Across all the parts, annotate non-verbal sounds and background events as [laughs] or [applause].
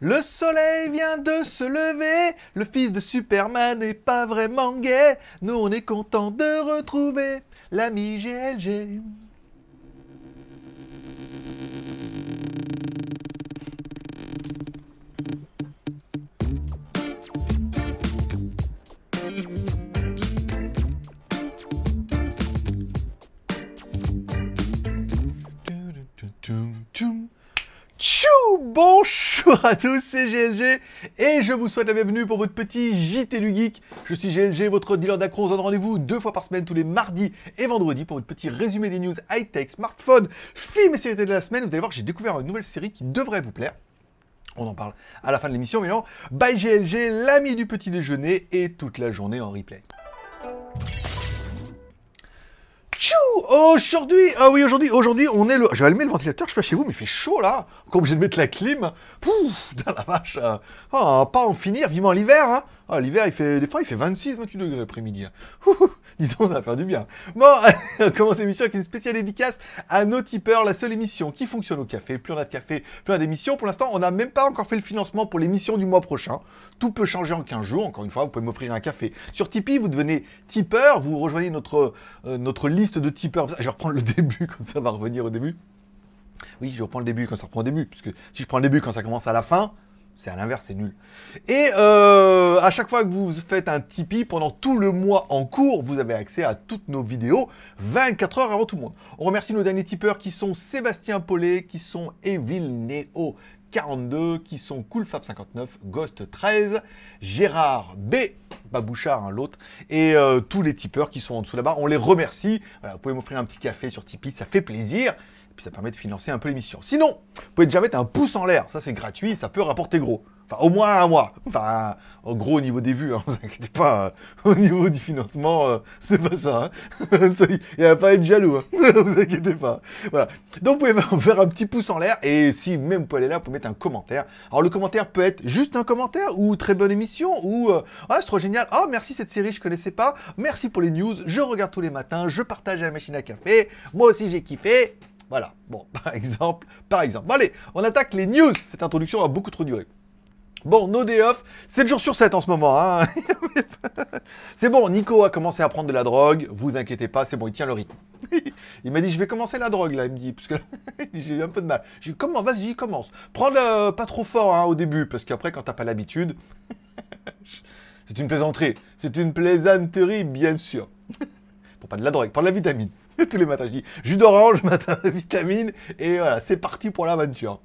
Le soleil vient de se lever, le fils de Superman n'est pas vraiment gay. Nous on est content de retrouver l'ami GLG. Bonjour à tous, c'est GLG et je vous souhaite la bienvenue pour votre petit JT du Geek. Je suis GLG, votre dealer d'accro. On donne rendez-vous deux fois par semaine, tous les mardis et vendredis pour votre petit résumé des news high-tech, smartphone, films et séries de la semaine. Vous allez voir j'ai découvert une nouvelle série qui devrait vous plaire. On en parle à la fin de l'émission, mais non, by GLG, l'ami du petit déjeuner et toute la journée en replay. Aujourd'hui, ah oui, aujourd'hui, aujourd'hui, on est le. Je vais allumer le ventilateur, je sais pas chez vous, mais il fait chaud là. Encore obligé de mettre la clim. Pouf, [laughs] dans la vache. oh, pas en finir, vivement l'hiver. Hein. Ah, l'hiver, il fait des fois, il fait 26, 28 degrés l'après-midi. hein. Dis donc, ça va faire du bien. Bon, [laughs] on commence l'émission avec une spéciale dédicace à nos tipeurs, la seule émission qui fonctionne au café. Plus on a de café, plus on a d'émissions. Pour l'instant, on n'a même pas encore fait le financement pour l'émission du mois prochain. Tout peut changer en 15 jours. Encore une fois, vous pouvez m'offrir un café. Sur Tipeee, vous devenez tipeur. Vous rejoignez notre, euh, notre liste de tipeurs. Je vais reprendre le [laughs] début quand ça va revenir au début. Oui, je reprends le début quand ça reprend au début. Puisque si je prends le début quand ça commence à la fin, c'est à l'inverse, c'est nul. Et euh, à chaque fois que vous faites un Tipeee, pendant tout le mois en cours, vous avez accès à toutes nos vidéos 24 heures avant tout le monde. On remercie nos derniers tipeurs qui sont Sébastien Paulet, qui sont Evil Neo 42, qui sont Coolfab59, Ghost 13, Gérard B, Babouchard, hein, l'autre, et euh, tous les tipeurs qui sont en dessous là-bas. On les remercie. Vous pouvez m'offrir un petit café sur Tipeee, ça fait plaisir. Puis ça permet de financer un peu l'émission. Sinon, vous pouvez déjà mettre un pouce en l'air. Ça, c'est gratuit, ça peut rapporter gros. Enfin, au moins un mois. Enfin, en gros, au niveau des vues, hein, [laughs] vous inquiétez pas. euh, au niveau du financement, euh, c'est pas ça. hein. [laughs] Il n'y a pas à être jaloux. hein. [laughs] vous inquiétez pas. Voilà. Donc, vous pouvez faire un petit pouce en l'air. Et si même vous pouvez aller là, vous pouvez mettre un commentaire. Alors, le commentaire peut être juste un commentaire ou très bonne émission ou euh, ah, c'est trop génial. Ah, merci cette série, je connaissais pas. Merci pour les news. Je regarde tous les matins. Je partage à la machine à café. Moi aussi, j'ai kiffé. Voilà, bon, [laughs] par exemple, par exemple. Bon, allez, on attaque les news. Cette introduction a beaucoup trop duré. Bon, no day off, 7 jours sur 7 en ce moment. Hein. [laughs] c'est bon, Nico a commencé à prendre de la drogue. Vous inquiétez pas, c'est bon, il tient le rythme. [laughs] il m'a dit, je vais commencer la drogue, là. Il me dit, parce que j'ai eu un peu de mal. J'ai dit, comment, vas-y, commence. Prends le pas trop fort hein, au début, parce qu'après, quand t'as pas l'habitude, c'est une plaisanterie. C'est une plaisanterie, bien sûr. Pour pas de la drogue, prends de la vitamine. [laughs] Tous les matins, je dis jus d'orange, [laughs] matin, vitamine, et voilà, c'est parti pour l'aventure.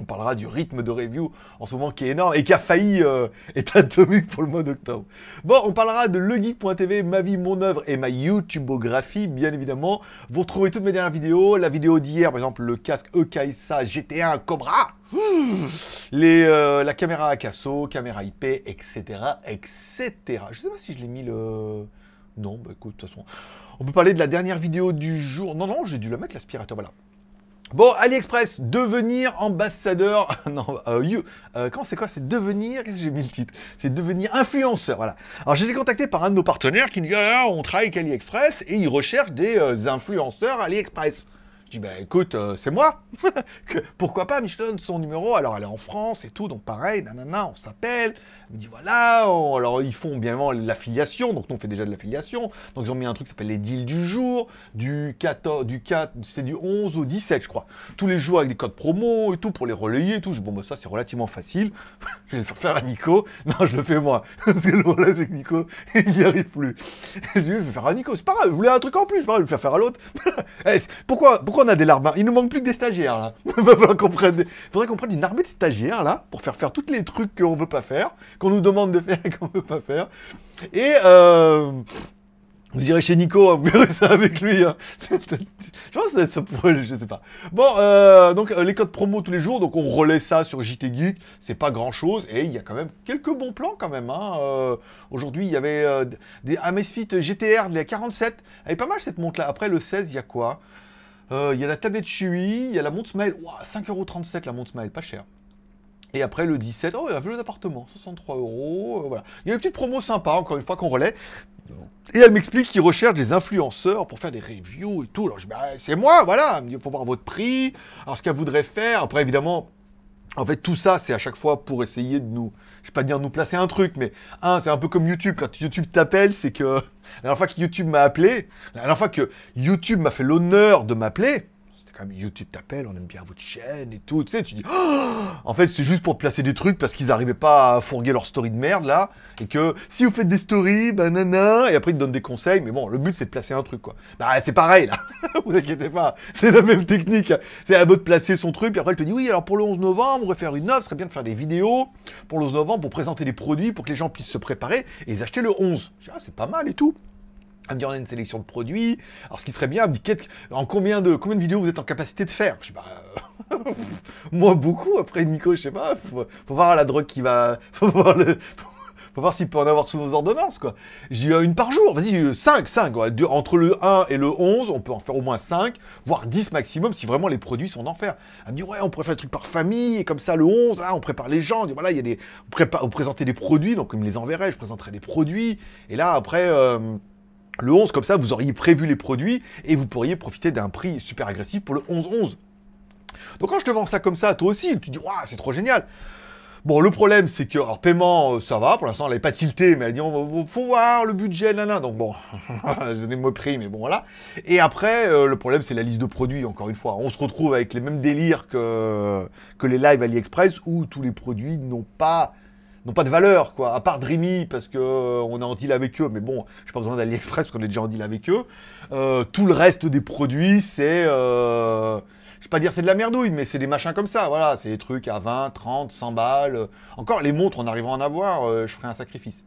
On parlera du rythme de review en ce moment qui est énorme et qui a failli euh, être [laughs] atomique pour le mois d'octobre. Bon, on parlera de legeek.tv, ma vie, mon œuvre et ma YouTubeographie, bien évidemment. Vous retrouvez toutes mes dernières vidéos. La vidéo d'hier, par exemple, le casque EKSA GT1 Cobra. Euh, la caméra Akaso, caméra IP, etc., etc. Je sais pas si je l'ai mis le... Non, bah écoute, de toute façon... On peut parler de la dernière vidéo du jour. Non, non, j'ai dû la mettre, l'aspirateur, voilà. Bon, AliExpress, devenir ambassadeur. [laughs] non, euh, euh, c'est quoi C'est devenir. Qu'est-ce que j'ai mis le titre? C'est devenir influenceur. Voilà. Alors j'ai été contacté par un de nos partenaires qui nous dit ah, on travaille avec AliExpress et il recherche des euh, influenceurs AliExpress. Je dis bah écoute, euh, c'est moi. [laughs] Pourquoi pas Mais je donne son numéro? Alors elle est en France et tout, donc pareil, nanana, on s'appelle. Elle me dit voilà. Alors ils font bien évidemment l'affiliation, donc nous on fait déjà de l'affiliation. Donc ils ont mis un truc qui s'appelle les deals du jour, du 14, du 4, c'est du 11 au 17 je crois. Tous les jours avec des codes promo et tout pour les relayer et tout. Je dis, bon bah ça c'est relativement facile. [laughs] je vais le faire faire à Nico. Non, je le fais moi. [laughs] Parce que le problème c'est Nico, il n'y arrive plus. Je dis, je vais faire à Nico, c'est pas grave, je voulais un truc en plus, je vais le faire faire à l'autre. Eh, c'est- pourquoi, on a des larmes Il nous manque plus que des stagiaires là. [laughs] Il faudrait qu'on prenne une armée de stagiaires là pour faire faire tous les trucs qu'on veut pas faire, qu'on nous demande de faire et qu'on veut pas faire. Et euh, vous irez chez Nico, hein, vous verrez ça avec lui. je pense que ça pourrait, je sais pas. Bon, euh, donc euh, les codes promo tous les jours, donc on relaie ça sur JT Geek. C'est pas grand chose et il y a quand même quelques bons plans quand même. hein. Aujourd'hui, il y avait des Amazfit GTR de la 47. Elle est pas mal cette montre là. Après le 16, il y a quoi? Euh, Il y a la tablette Chui, il y a la montre Smile. Ouah, 5,37€ la montre Smile, pas cher. Et après le 17, oh, il y a un vélo d'appartement, 63 euros. euh, voilà. Il y a une petite promo sympa, encore une fois, qu'on relaie. Et elle m'explique qu'ils recherchent des influenceurs pour faire des reviews et tout. Alors je dis, bah, c'est moi, voilà. Il faut voir votre prix, alors ce qu'elle voudrait faire. Après, évidemment, En fait, tout ça, c'est à chaque fois pour essayer de nous, je vais pas dire nous placer un truc, mais un, c'est un peu comme YouTube. Quand YouTube t'appelle, c'est que la dernière fois que YouTube m'a appelé, la dernière fois que YouTube m'a fait l'honneur de m'appeler, YouTube t'appelle, on aime bien votre chaîne et tout, tu sais, tu dis, oh en fait, c'est juste pour placer des trucs parce qu'ils n'arrivaient pas à fourguer leur story de merde là, et que si vous faites des stories, bah et après ils te donnent des conseils, mais bon, le but c'est de placer un truc quoi. Bah c'est pareil là, [laughs] vous inquiétez pas, c'est la même technique. C'est à vous de placer son truc, puis après elle te dit, oui, alors pour le 11 novembre, on va faire une offre, ce serait bien de faire des vidéos pour le 11 novembre pour présenter des produits pour que les gens puissent se préparer et les acheter le 11. Je dis, ah, c'est pas mal et tout. Elle me dit, on a une sélection de produits. Alors, ce qui serait bien, me en combien de, combien de vidéos vous êtes en capacité de faire? Je dis, bah, [laughs] moi, beaucoup. Après, Nico, je sais pas, faut, faut voir la drogue qui va, [laughs] faut voir le, faut voir s'il peut en avoir sous vos ordonnances, quoi. Dis, une par jour, vas-y, 5, 5, entre le 1 et le 11, on peut en faire au moins 5, voire 10 maximum, si vraiment les produits sont d'enfer. Elle me dit, ouais, on pourrait faire des trucs par famille, et comme ça, le 11, là, on prépare les gens, on dit, voilà, il y a des, on, prépare, on des produits, donc il me les enverrait, je présenterai des produits, et là, après, euh, le 11, comme ça, vous auriez prévu les produits et vous pourriez profiter d'un prix super agressif pour le 11-11. Donc quand je te vends ça comme ça, toi aussi, tu dis, waouh, c'est trop génial. Bon, le problème, c'est que, alors, paiement, euh, ça va, pour l'instant, elle n'est pas tiltée, mais elle dit, on faut voir le budget, là, Donc bon, [laughs] j'ai donné mon prix, mais bon, voilà. Et après, euh, le problème, c'est la liste de produits, encore une fois. On se retrouve avec les mêmes délires que, que les lives AliExpress, où tous les produits n'ont pas n'ont pas de valeur, quoi. À part Dreamy, parce que euh, est en deal avec eux, mais bon, j'ai pas besoin d'AliExpress parce qu'on est déjà en deal avec eux. Euh, tout le reste des produits, c'est. Euh, je vais pas dire c'est de la merdouille, mais c'est des machins comme ça, voilà. C'est des trucs à 20, 30, 100 balles. Encore, les montres, on arrivera à en avoir, je ferai un sacrifice.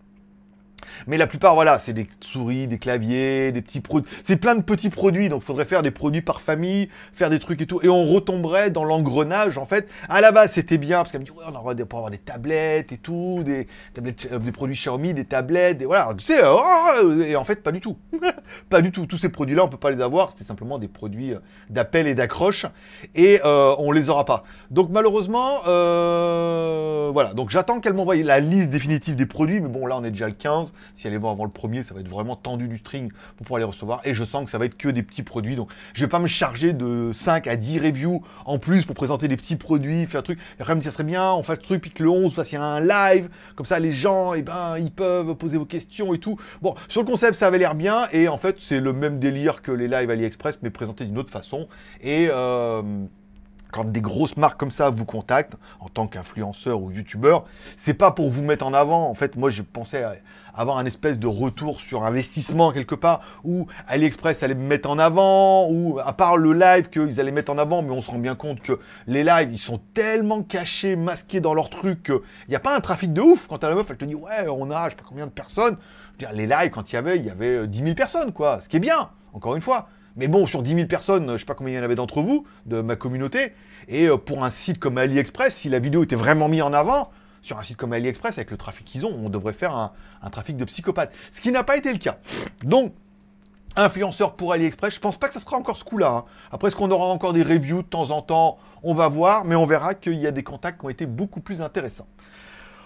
Mais la plupart, voilà, c'est des souris, des claviers, des petits produits. C'est plein de petits produits, donc il faudrait faire des produits par famille, faire des trucs et tout. Et on retomberait dans l'engrenage, en fait. À la base, c'était bien, parce qu'elle me dit, ouais, on aurait pour avoir des tablettes et tout, des, euh, des produits Xiaomi, des tablettes, des, voilà, tu sais, oh, et en fait, pas du tout. [laughs] pas du tout. Tous ces produits-là, on peut pas les avoir, c'était simplement des produits euh, d'appel et d'accroche, et euh, on les aura pas. Donc malheureusement, voilà, donc j'attends qu'elle m'envoie la liste définitive des produits, mais bon, là, on est déjà le 15. Si elle est voir avant le premier, ça va être vraiment tendu du string pour pouvoir les recevoir. Et je sens que ça va être que des petits produits. Donc je vais pas me charger de 5 à 10 reviews en plus pour présenter des petits produits, faire un truc. Et après, ça serait bien, on fasse le truc, puis que le 11, fasse un live. Comme ça, les gens, et eh ben, ils peuvent poser vos questions et tout. Bon, sur le concept, ça avait l'air bien. Et en fait, c'est le même délire que les lives AliExpress, mais présenté d'une autre façon. Et. Euh, quand des grosses marques comme ça vous contactent en tant qu'influenceur ou youtubeur, c'est pas pour vous mettre en avant. En fait, moi, je pensais avoir un espèce de retour sur investissement quelque part où AliExpress allait me mettre en avant ou à part le live qu'ils allaient mettre en avant, mais on se rend bien compte que les lives ils sont tellement cachés, masqués dans leur truc qu'il n'y a pas un trafic de ouf. Quand la meuf elle te dit ouais, on a je sais pas combien de personnes. les lives quand il y avait, il y avait 10 000 personnes quoi, ce qui est bien. Encore une fois. Mais bon, sur 10 000 personnes, je ne sais pas combien il y en avait d'entre vous, de ma communauté, et euh, pour un site comme AliExpress, si la vidéo était vraiment mise en avant, sur un site comme AliExpress, avec le trafic qu'ils ont, on devrait faire un, trafic de psychopathe. Ce qui n'a pas été le cas. Donc, influenceur pour AliExpress, je pense pas que ça sera encore ce coup-là. Hein. Après, est-ce qu'on aura encore des reviews de temps en temps? On va voir, mais on verra qu'il y a des contacts qui ont été beaucoup plus intéressants.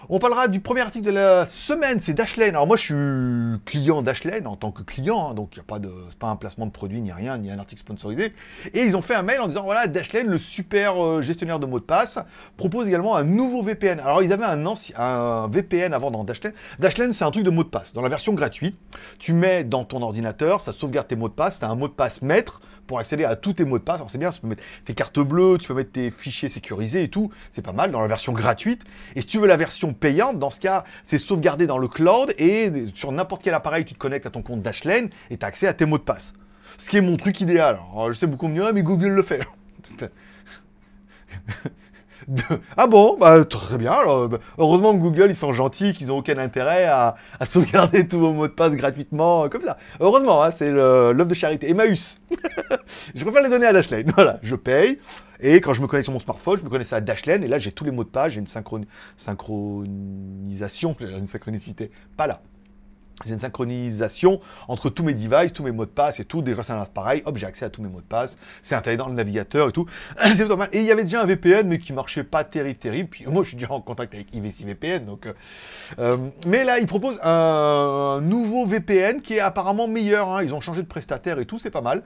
On parlera du premier article de la semaine, c'est Dashlane. Alors moi je suis client Dashlane en tant que client, hein, donc il n'y a pas de, pas un placement de produit ni rien, ni un article sponsorisé. Et ils ont fait un mail en disant voilà Dashlane, le super euh, gestionnaire de mots de passe, propose également un nouveau VPN. Alors ils avaient un, ancien, VPN avant dans Dashlane. Dashlane c'est un truc de mot de passe. Dans la version gratuite, tu mets dans ton ordinateur, ça sauvegarde tes mots de passe, tu un mot de passe maître pour accéder à tous tes mots de passe. Alors c'est bien, tu peux mettre tes cartes bleues, tu peux mettre tes fichiers sécurisés et tout, c'est pas mal dans la version gratuite. Et si tu veux la version payante, dans ce cas, c'est sauvegardé dans le cloud et sur n'importe quel appareil, tu te connectes à ton compte Dashlane et tu as accès à tes mots de passe. Ce qui est mon truc idéal. Je sais beaucoup mieux, mais Google le fait. [laughs] Ah bon? Bah, Très bien. Alors, bah, heureusement que Google, ils sont gentils, qu'ils n'ont aucun intérêt à, [laughs] sauvegarder tous vos mots de passe gratuitement, euh, comme ça. Heureusement, hein, c'est l'offre de charité. Emmaüs. [laughs] je préfère les donner à Dashlane. Voilà, je paye. Et quand je me connecte sur mon smartphone, je me connecte à Dashlane. Et là, j'ai tous les mots de passe. J'ai une synchronisation, [laughs] une synchronicité. Pas là. J'ai une synchronisation entre tous mes devices, tous mes mots de passe et tout. Déjà, c'est un pareil. Hop, j'ai accès à tous mes mots de passe. C'est intégré dans le navigateur et tout. [clears throat] c'est mal. Et il y avait déjà un VPN, mais qui marchait pas terrible, terrible. Puis moi, je suis déjà en contact avec IVC VPN. Donc, euh, euh, mais là, ils proposent un, nouveau VPN qui est apparemment meilleur. Hein. Ils ont changé de prestataire et tout. C'est pas mal.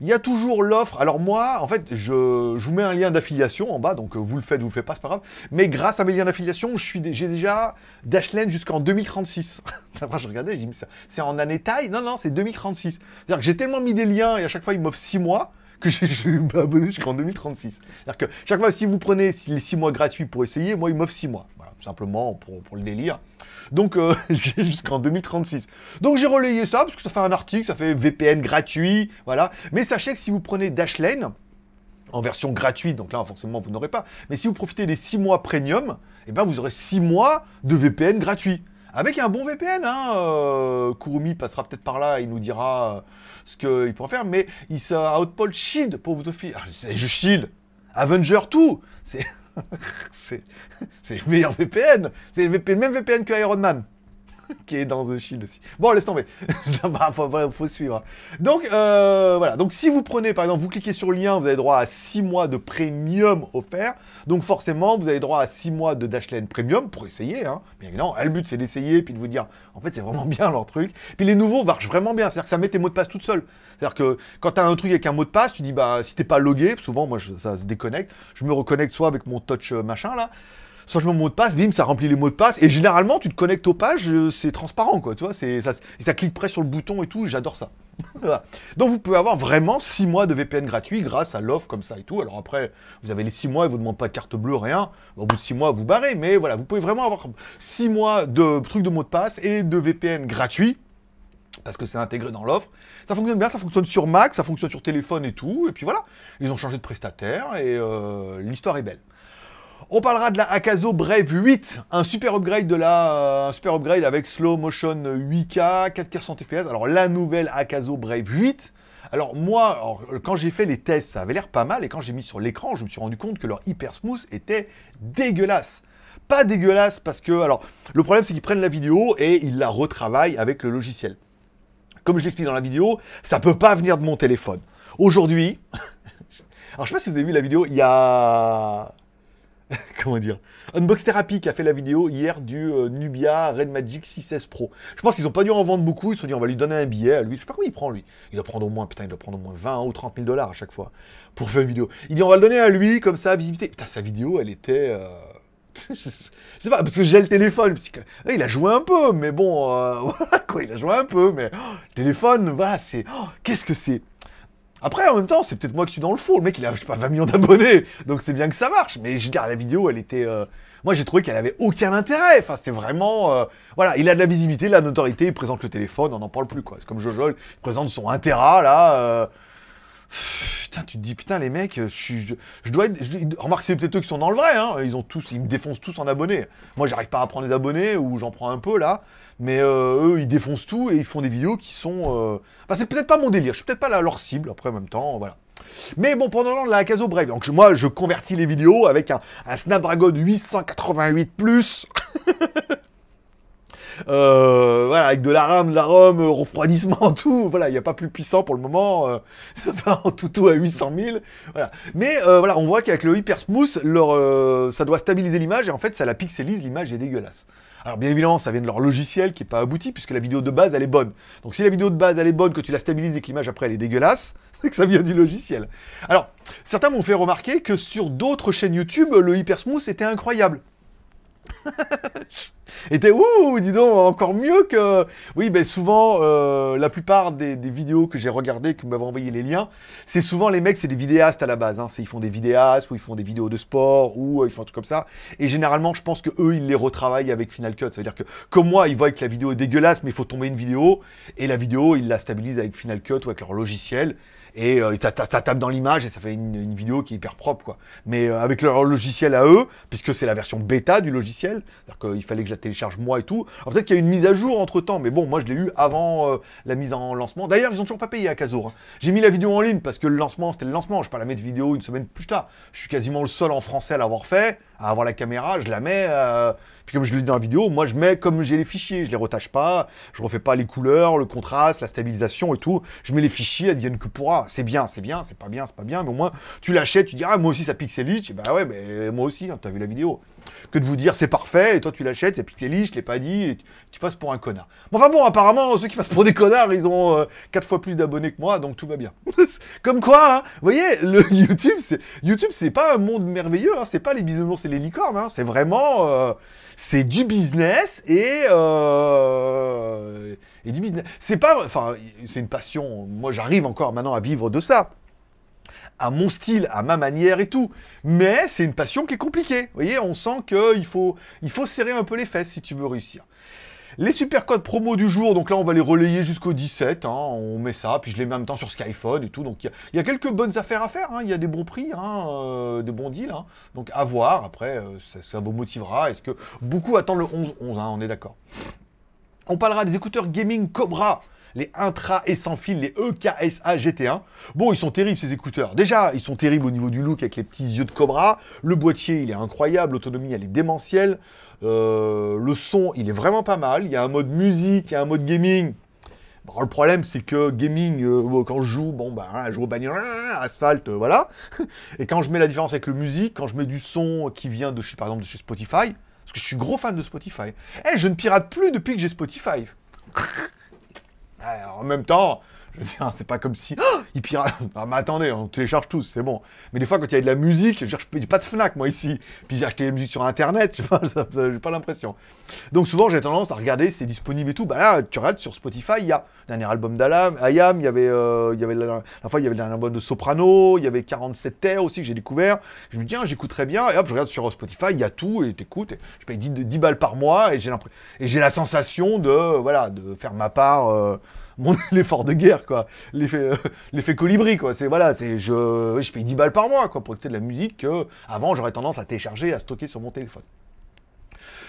Il y a toujours l'offre. Alors moi, en fait, je, je vous mets un lien d'affiliation en bas, donc euh, vous le faites, vous le faites pas, c'est pas grave. Mais grâce à mes liens d'affiliation, j'ai déjà Dashlane jusqu'en 2036. [laughs] Après, je regardais, je dis, mais ça- c'est en année taille? Non, non, c'est 2036. C'est-à-dire que j'ai tellement mis des liens et à chaque fois, ils m'offrent 6 mois que [laughs] je abonné jusqu'en 2036. C'est-à-dire que chaque fois, si vous prenez les 6 mois gratuits pour essayer, moi, ils m'offrent 6 mois. Simplement pour, le délire. Donc, euh, [laughs] jusqu'en 2036. Donc, j'ai relayé ça parce que ça fait un article, ça fait VPN gratuit, voilà. Mais sachez que si vous prenez Dashlane, en version gratuite, donc là forcément vous n'aurez pas, mais si vous profitez des 6 mois premium, eh ben vous aurez 6 mois de VPN gratuit. Avec un bon VPN, hein, euh, Kurumi passera peut-être par là, il nous dira euh, ce qu'il pourra faire, mais il sera Outpost Shield pour vous offrir. Ah, je Shield, Avenger tout, c'est [laughs] c'est le meilleur VPN, c'est le même VPN que Iron Man [laughs] qui est dans The Shield aussi. Bon, laisse tomber. [laughs] Va, faut, faut- suivre. Donc, euh, voilà. Donc, si vous prenez, par exemple, vous cliquez sur le lien, vous avez droit à 6 mois de premium offert. Donc, forcément, vous avez droit à 6 mois de Dashlane premium pour essayer. Hein. Bien évidemment, le but, c'est d'essayer puis de vous dire, en fait, c'est vraiment [laughs] bien leur truc. Puis, les nouveaux marchent vraiment bien. C'est-à-dire que ça met tes mots de passe toutes seules. C'est-à-dire que quand tu as un truc avec un mot de passe, tu dis, bah, si t'es pas logué, souvent, moi, ça se déconnecte. Je me reconnecte soit avec mon touch euh, machin, là, mets mon mot de passe, bim, ça remplit les mots de passe, et généralement, tu te connectes aux pages, euh, c'est transparent, quoi, tu vois, ça, ça clique près sur le bouton et tout, j'adore ça. [laughs] Donc vous pouvez avoir vraiment 6 mois de VPN gratuit grâce à l'offre comme ça et tout. Alors après, vous avez les 6 mois, ils vous demandent pas de carte bleue, rien. Au bout de 6 mois, vous barrez, mais voilà, vous pouvez vraiment avoir 6 mois de trucs de mots de passe et de VPN gratuit parce que c'est intégré dans l'offre. Ça fonctionne bien, ça fonctionne sur Mac, ça fonctionne sur téléphone et tout. Et puis voilà, ils ont changé de prestataire et euh, l'histoire est belle. On parlera de la Akazo Brave 8, un super upgrade de la, euh, un super upgrade avec slow motion 8K, 4K 100 FPS. Alors la nouvelle Akazo Brave 8. Alors moi, quand j'ai fait les tests, ça avait l'air pas mal et quand j'ai mis sur l'écran, je me suis rendu compte que leur hyper smooth était dégueulasse. Pas dégueulasse parce que, alors, le problème c'est qu'ils prennent la vidéo et ils la retravaillent avec le logiciel. Comme je l'explique dans la vidéo, ça peut pas venir de mon téléphone. Aujourd'hui, [laughs] alors je sais pas si vous avez vu la vidéo, il y a [laughs] comment dire? Unbox Therapy qui a fait la vidéo hier du euh, Nubia Red Magic 6S Pro. Je pense qu'ils ont pas dû en vendre beaucoup, ils se sont dit on va lui donner un billet à lui. Je sais pas combien il prend lui. Il doit prendre au moins, putain, il doit prendre au moins 20 ou 30 000 dollars à chaque fois pour faire une vidéo. Il dit on va le donner à lui comme ça, visibilité. Putain, sa vidéo, elle était. euh, [laughs] je sais pas, parce que j'ai le téléphone. euh, il a joué un peu, mais bon, euh, voilà [laughs] quoi, il a joué un peu, mais oh, le téléphone, voilà, c'est. oh, Qu'est-ce que c'est? Après, en même temps, c'est peut-être moi qui suis dans le faux. Le mec, il a, pas, 20 millions d'abonnés. Donc c'est bien que ça marche. Mais je dire, la vidéo, elle était. euh, Moi, j'ai trouvé qu'elle avait aucun intérêt. Enfin, c'était vraiment. euh, Voilà, il a de la visibilité, de la notoriété, il présente le téléphone, on n'en parle plus, quoi. C'est comme Jojo, il présente son 1 Tera, là. Putain, tu te dis, putain, les mecs, je, dois être. remarque, c'est peut-être eux qui sont dans le vrai, hein. Ils ont tous, ils me défoncent tous en abonnés. Moi, j'arrive pas à prendre des abonnés, ou j'en prends un peu, là. Mais euh, eux, ils défoncent tout et ils font des vidéos qui sont. euh, c'est peut-être pas mon délire, je suis peut-être pas leur cible, après, en même temps, voilà. Mais bon, pendant la Acaso Brave, donc moi, je convertis les vidéos avec un, Snapdragon 888 Plus. [laughs] Euh, voilà, avec de la RAM, de la ROM, euh, refroidissement, [laughs] tout. Voilà, il n'y a pas plus puissant pour le moment. euh, [laughs] enfin, en tout à 800 000. Voilà. Mais voilà, on voit qu'avec le Hyper Smooth, ça doit stabiliser l'image et en fait, ça la pixelise, l'image est dégueulasse. Alors bien évidemment, ça vient de leur logiciel qui est pas abouti puisque la vidéo de base elle est bonne. Donc si la vidéo de base elle est bonne, que tu la stabilises et que l'image après elle est dégueulasse, [laughs] c'est que ça vient du logiciel. Alors certains m'ont fait remarquer que sur d'autres chaînes YouTube, le Hyper Smooth était incroyable. [laughs] était ouh, dis donc, encore mieux que. Oui, ben souvent, euh, la plupart des, vidéos que j'ai regardées, que vous m'avez envoyé les liens, c'est souvent les mecs, c'est des vidéastes à la base. Hein. Ils font des vidéastes ou ils font des vidéos de sport ou euh, ils font un truc comme ça. Et généralement, je pense que eux, ils les retravaillent avec Final Cut. Ça veut dire que, comme moi, ils voient que la vidéo est dégueulasse, mais il faut tomber une vidéo et la vidéo, ils la stabilisent avec Final Cut ou avec leur logiciel. Et euh, ça, tape dans l'image et ça fait une, vidéo qui est hyper propre, quoi. Mais euh, avec leur logiciel à eux, puisque c'est la version bêta du logiciel, c'est-à-dire qu'il fallait que je la télécharge moi et tout. Peut-être qu'il y a une mise à jour entre temps, mais bon, moi je l'ai eu avant euh, la mise en lancement. D'ailleurs, ils ont toujours pas payé à Kazour. hein. J'ai mis la vidéo en ligne parce que le lancement, c'était le lancement. Je vais pas la mettre vidéo une semaine plus tard. Je suis quasiment le seul en français à l'avoir fait, à avoir la caméra, je la mets. Puis comme je le dis dans la vidéo, moi je mets comme j'ai les fichiers, je les retache pas, je refais pas les couleurs, le contraste, la stabilisation et tout. Je mets les fichiers, elles viennent que pourra. C'est bien, c'est bien, c'est pas bien, c'est pas bien, mais au moins tu l'achètes, tu dis ah moi aussi ça pixelise, bah ouais, mais moi aussi, hein, t'as vu la vidéo. Que de vous dire c'est parfait, et toi tu l'achètes, et puis c'est liche, je l'ai pas dit, et tu, passes pour un connard. Mais enfin bon, apparemment, ceux qui passent pour des connards, ils ont 4 euh, fois plus d'abonnés que moi, donc tout va bien. [laughs] Comme quoi, hein, vous voyez, le [laughs] YouTube, c'est YouTube, c'est pas un monde merveilleux, hein, c'est pas les bisounours et les licornes, hein, c'est vraiment... Euh, c'est du business et, euh, et du business. C'est pas... Enfin, c'est une passion. Moi, j'arrive encore maintenant à vivre de ça à mon style, à ma manière et tout. Mais c'est une passion qui est compliquée. Vous voyez, on sent qu'il faut, il faut serrer un peu les fesses si tu veux réussir. Les super codes promo du jour, donc là on va les relayer jusqu'au 17, hein. on met ça, puis je les mets en même temps sur Skyphone et tout, donc il y, a quelques bonnes affaires à faire, hein. il y a des bons prix, hein, euh, des bons deals, donc à voir, après euh, ça, ça, vous motivera, est-ce que beaucoup attendent le 11-11, on est d'accord. On parlera des écouteurs gaming Cobra, les intra et sans fil, les EKSA GT1. Bon, ils sont terribles ces écouteurs. Déjà, ils sont terribles au niveau du look avec les petits yeux de Cobra. Le boîtier, il est incroyable. L'autonomie, elle est démentielle. Euh, le son, il est vraiment pas mal. Il y a un mode musique, il y a un mode gaming. Bon, le problème, c'est que gaming, euh, quand je joue, bon, bah, je joue au bagnole, [laughs] asphalte, euh, voilà. [laughs] Et quand je mets la différence avec le musique, quand je mets du son qui vient de, par exemple, de chez Spotify, parce que je suis gros fan de Spotify. Eh, je ne pirate plus depuis que j'ai Spotify. En même temps, dire, c'est pas comme si. Oh. [laughs] Ah, mais attendez, on télécharge tous, c'est bon. Mais des fois, quand il y a de la musique, je veux dire, je pas de Fnac, moi, ici. Puis j'ai acheté la musique sur Internet, [laughs] j'ai pas l'impression. Donc souvent, j'ai tendance à regarder c'est disponible et tout. Bah là, tu regardes sur Spotify, il y a dernier album d'Ayam, il y avait, euh, il y avait la, fois, il y avait le dernier album de Soprano, il y avait 47 Terre aussi que j'ai découvert. Je me dis, tiens, j'écoute très bien. Et hop, je regarde sur Spotify, il y a tout, et t'écoutes. Je paye 10, 10, balles par mois, et j'ai la sensation de, voilà, de faire ma part. Euh, l'effort [laughs] de guerre, quoi. L'effet, euh, [laughs] l'effet colibri, quoi. C'est voilà, c'est je, je paye 10 balles par mois, quoi, pour écouter de la musique que avant j'aurais tendance à télécharger, à stocker sur mon téléphone.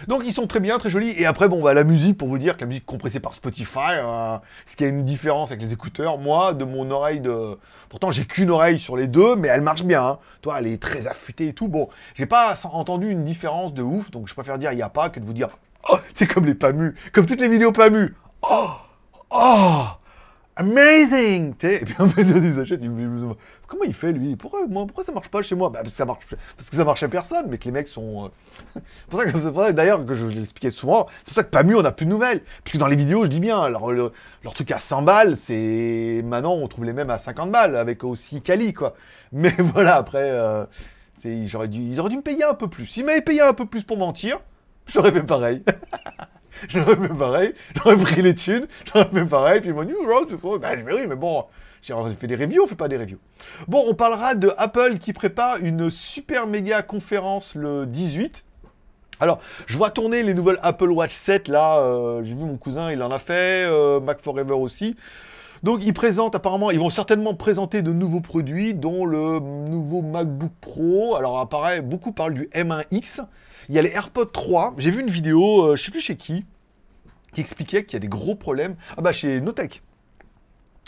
Donc ils sont très bien, très jolis. Et après, bon, bah, la musique, pour vous dire que la musique compressée par Spotify, euh, ce qui a une différence avec les écouteurs, moi, de mon oreille de... Pourtant, j'ai qu'une oreille sur les deux, mais elle marche bien. Hein. Toi, elle est très affûtée et tout. Bon, j'ai pas entendu une différence de ouf, donc je préfère dire il n'y a pas que de vous dire, oh, c'est comme les PAMU, comme toutes les vidéos PAMU. Oh Oh Amazing Et puis en fait, ils achètent, Comment il fait lui? Pourquoi, moi, pourquoi ça marche pas chez moi? Bah, parce, que ça marche, parce que ça marche à personne, mais que les mecs sont. Euh, [laughs] pour ça que, d'ailleurs, que je, l'expliquais souvent, c'est pour ça que pas mieux, on n'a plus de nouvelles. Puisque dans les vidéos, je dis bien, leur, leur truc à 100 balles, c'est. Maintenant, on trouve les mêmes à 50 balles, avec aussi Kali, quoi. [laughs] Mais voilà, après, euh, dû, ils auraient dû me payer un peu plus. S'ils m'avaient payé un peu plus pour mentir, [laughs] j'aurais fait pareil. [laughs] j'aurais fait pareil, j'aurais pris les thunes, j'aurais fait pareil, puis ils m'ont dit, oh, ben, oui, mais bon, j'ai fait des reviews, on fait pas des reviews. Bon, on parlera de Apple qui prépare une super méga conférence le 18. Alors, je vois tourner les nouvelles Apple Watch 7, là, euh, j'ai vu mon cousin, il en a fait, euh, Mac Forever aussi. Donc ils présentent apparemment, ils vont certainement présenter de nouveaux produits, dont le nouveau MacBook Pro. Alors apparaît, beaucoup parlent du M1X. Il y a les AirPods 3. J'ai vu une vidéo, je euh, je sais plus chez qui, qui expliquait qu'il y a des gros problèmes. Ah bah chez Notech.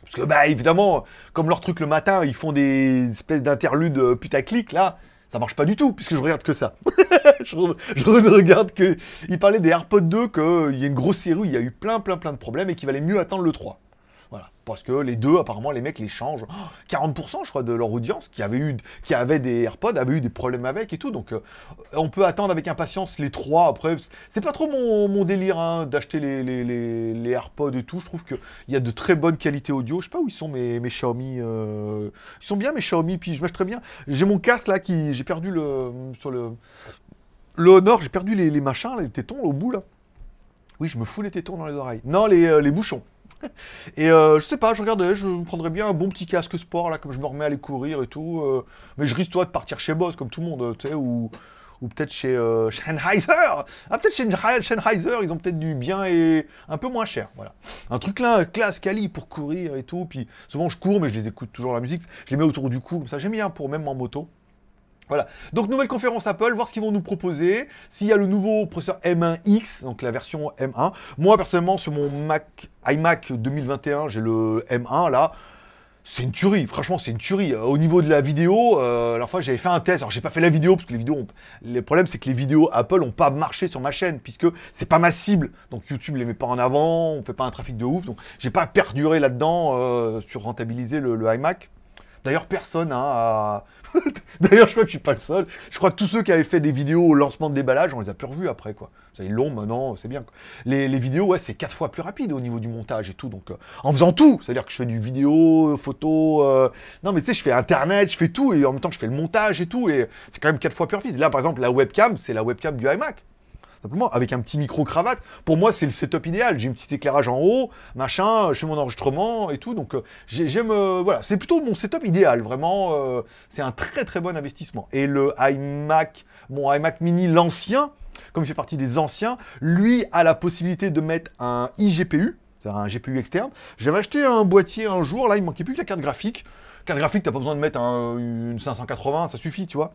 Parce que bah évidemment, comme leur truc le matin, ils font des espèces d'interludes euh, putaclic là. Ça marche pas du tout, puisque je regarde que ça. [laughs] je, regarde que. Il parlait des AirPods 2, qu'il y a une grosse série où il y a eu plein, plein, plein de problèmes et qu'il valait mieux attendre le 3. Voilà. Parce que les deux, apparemment, les mecs les changent. 40%, je crois, de leur audience qui avait, eu, qui avait des AirPods avait eu des problèmes avec et tout. Donc, euh, on peut attendre avec impatience les trois. Après, c'est pas trop mon, délire hein, d'acheter les, AirPods et tout. Je trouve qu'il y a de très bonnes qualités audio. Je sais pas où ils sont mes, mes Xiaomi. Euh, ils sont bien mes Xiaomi. Puis je très bien. J'ai mon casque là qui. J'ai perdu le. Sur le. Le Honor, j'ai perdu les, machins, les tétons au bout là. Oui, je me fous les tétons dans les oreilles. Non, les, euh, les bouchons. Et euh, je sais pas, je regardais, je me prendrais bien un bon petit casque sport, là, comme je me remets à aller courir et tout. Euh. mais je risque, toi, de partir chez Boss, comme tout le monde, tu sais, ou, ou peut-être chez euh. Ah, peut-être chez Sennheiser, ils ont peut-être du bien et un peu moins cher, voilà. Un truc là, classe, quali, pour courir et tout. Puis souvent, je cours, mais je les écoute toujours la musique. Je les mets autour du cou, comme ça, j'aime bien pour même en moto. Voilà. Donc nouvelle conférence Apple, voir ce qu'ils vont nous proposer. S'il y a le nouveau processeur M1X, donc la version M1. Moi personnellement sur mon Mac iMac 2021, j'ai le M1 là. C'est une tuerie, franchement c'est une tuerie. Au niveau de la vidéo, euh, la fois j'avais fait un test, alors j'ai pas fait la vidéo parce que les vidéos, le problème c'est que les vidéos Apple ont pas marché sur ma chaîne puisque c'est pas ma cible, donc YouTube les met pas en avant, on fait pas un trafic de ouf, donc j'ai pas perduré là-dedans euh, sur rentabiliser le iMac. D'ailleurs, personne hein. [laughs] D'ailleurs, je crois que je suis pas le seul. Je crois que tous ceux qui avaient fait des vidéos au lancement de déballage, on les a plus revus après, quoi. Ça, ils l'ont maintenant, c'est bien. Les, vidéos, ouais, c'est quatre fois plus rapide au niveau du montage et tout. Donc, euh, en faisant tout, c'est-à-dire que je fais du vidéo, photo. Euh, non, mais tu sais, je fais Internet, je fais tout, et en même temps, je fais le montage et tout, et c'est quand même quatre fois plus rapide. Là, par exemple, la webcam, c'est la webcam du iMac simplement avec un petit micro cravate. Pour moi, c'est le setup idéal. J'ai un petit éclairage en haut, machin, je fais mon enregistrement et tout. Donc, euh, j'aime, euh, voilà, c'est plutôt mon setup idéal. Vraiment, euh, c'est un très très bon investissement. Et le iMac, mon iMac Mini, l'ancien, comme il fait partie des anciens, lui a la possibilité de mettre un iGPU, c'est-à-dire un GPU externe. J'avais acheté un boîtier un jour, là, il manquait plus que la carte graphique. Carte graphique, t'as pas besoin de mettre une 580, ça suffit, tu vois.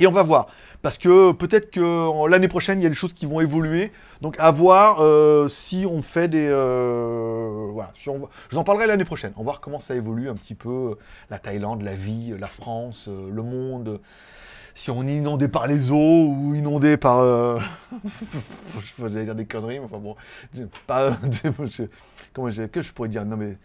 Et on va voir. Parce que peut-être que l'année prochaine, il y a des choses qui vont évoluer. Donc à voir euh, si on fait des... Euh, voilà. Je vous en parlerai l'année prochaine. On va voir comment ça évolue un petit peu. La Thaïlande, la vie, la France, euh, le monde. Si on est inondé par les eaux ou inondé par... [laughs] je vais dire des conneries, mais enfin bon... Pas, [laughs] comment que je pourrais dire? Non mais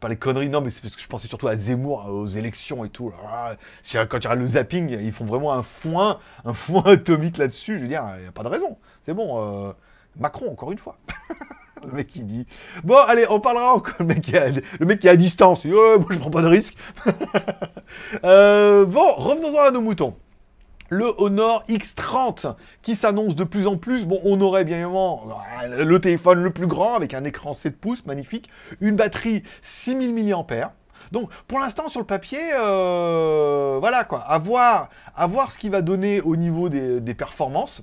pas les conneries, non, mais c'est parce que je pensais surtout à Zemmour, aux élections et tout. Ah, quand tu regardes le zapping, ils font vraiment un foin, un foin [laughs] atomique là-dessus. Je veux dire, il n'y a pas de raison. C'est bon. Euh, Macron, encore une fois. [laughs] le mec qui dit. Bon, allez, on parlera encore. Le mec qui, a, le mec qui est à distance. Il oh, moi, je prends pas de risque. [laughs] Euh, bon, revenons-en à nos moutons le Honor X30 qui s'annonce de plus en plus. Bon, on aurait bien évidemment le téléphone le plus grand avec un écran 7 pouces magnifique, une batterie 6000 mAh. Donc pour l'instant sur le papier, euh, voilà quoi, à voir, ce qu'il va donner au niveau des, performances.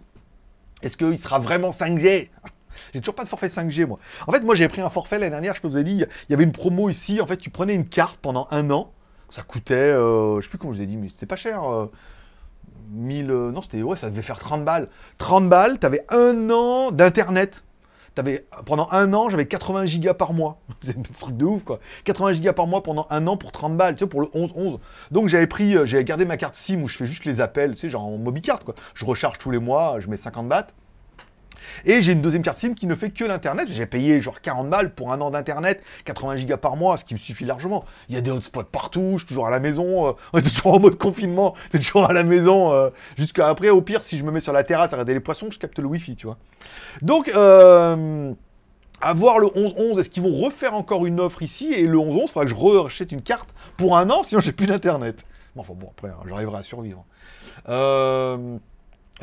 Est-ce qu'il sera vraiment 5G [laughs] j'ai toujours pas de forfait 5G moi. En fait moi j'avais pris un forfait l'année dernière, je peux vous ai dit, il y avait une promo ici, en fait tu prenais une carte pendant un an, ça coûtait, euh, je sais plus comment je vous ai dit, mais c'était pas cher. Euh, 1000. Euh, non, c'était. Ouais, ça devait faire 30 balles. 30 balles, t'avais un an d'internet. T'avais, pendant un an, j'avais 80 gigas par mois. [laughs] C'est un truc de ouf, quoi. 80 gigas par mois pendant un an pour 30 balles, tu sais, pour le 11-11. Donc j'avais pris, euh, j'avais gardé ma carte SIM où je fais juste les appels, tu sais, genre en mobicard, quoi. Je recharge tous les mois, je mets 50 bahts. Et j'ai une deuxième carte SIM qui ne fait que l'Internet. J'ai payé genre 40 balles pour un an d'Internet, 80 gigas par mois, ce qui me suffit largement. Il y a des hotspots partout, je suis toujours à la maison, euh, [laughs] on est toujours en mode confinement, suis toujours à la maison. Euh, jusqu'à après, au pire, si je me mets sur la terrasse à regarder les poissons, je capte le Wi-Fi, tu vois. Donc, euh, à voir le 11-11, est-ce qu'ils vont refaire encore une offre ici? Et le 11-11, il faudra que je rachète une carte pour un an, sinon j'ai plus d'internet. Bon, enfin bon, après, hein, j'arriverai à survivre. Euh,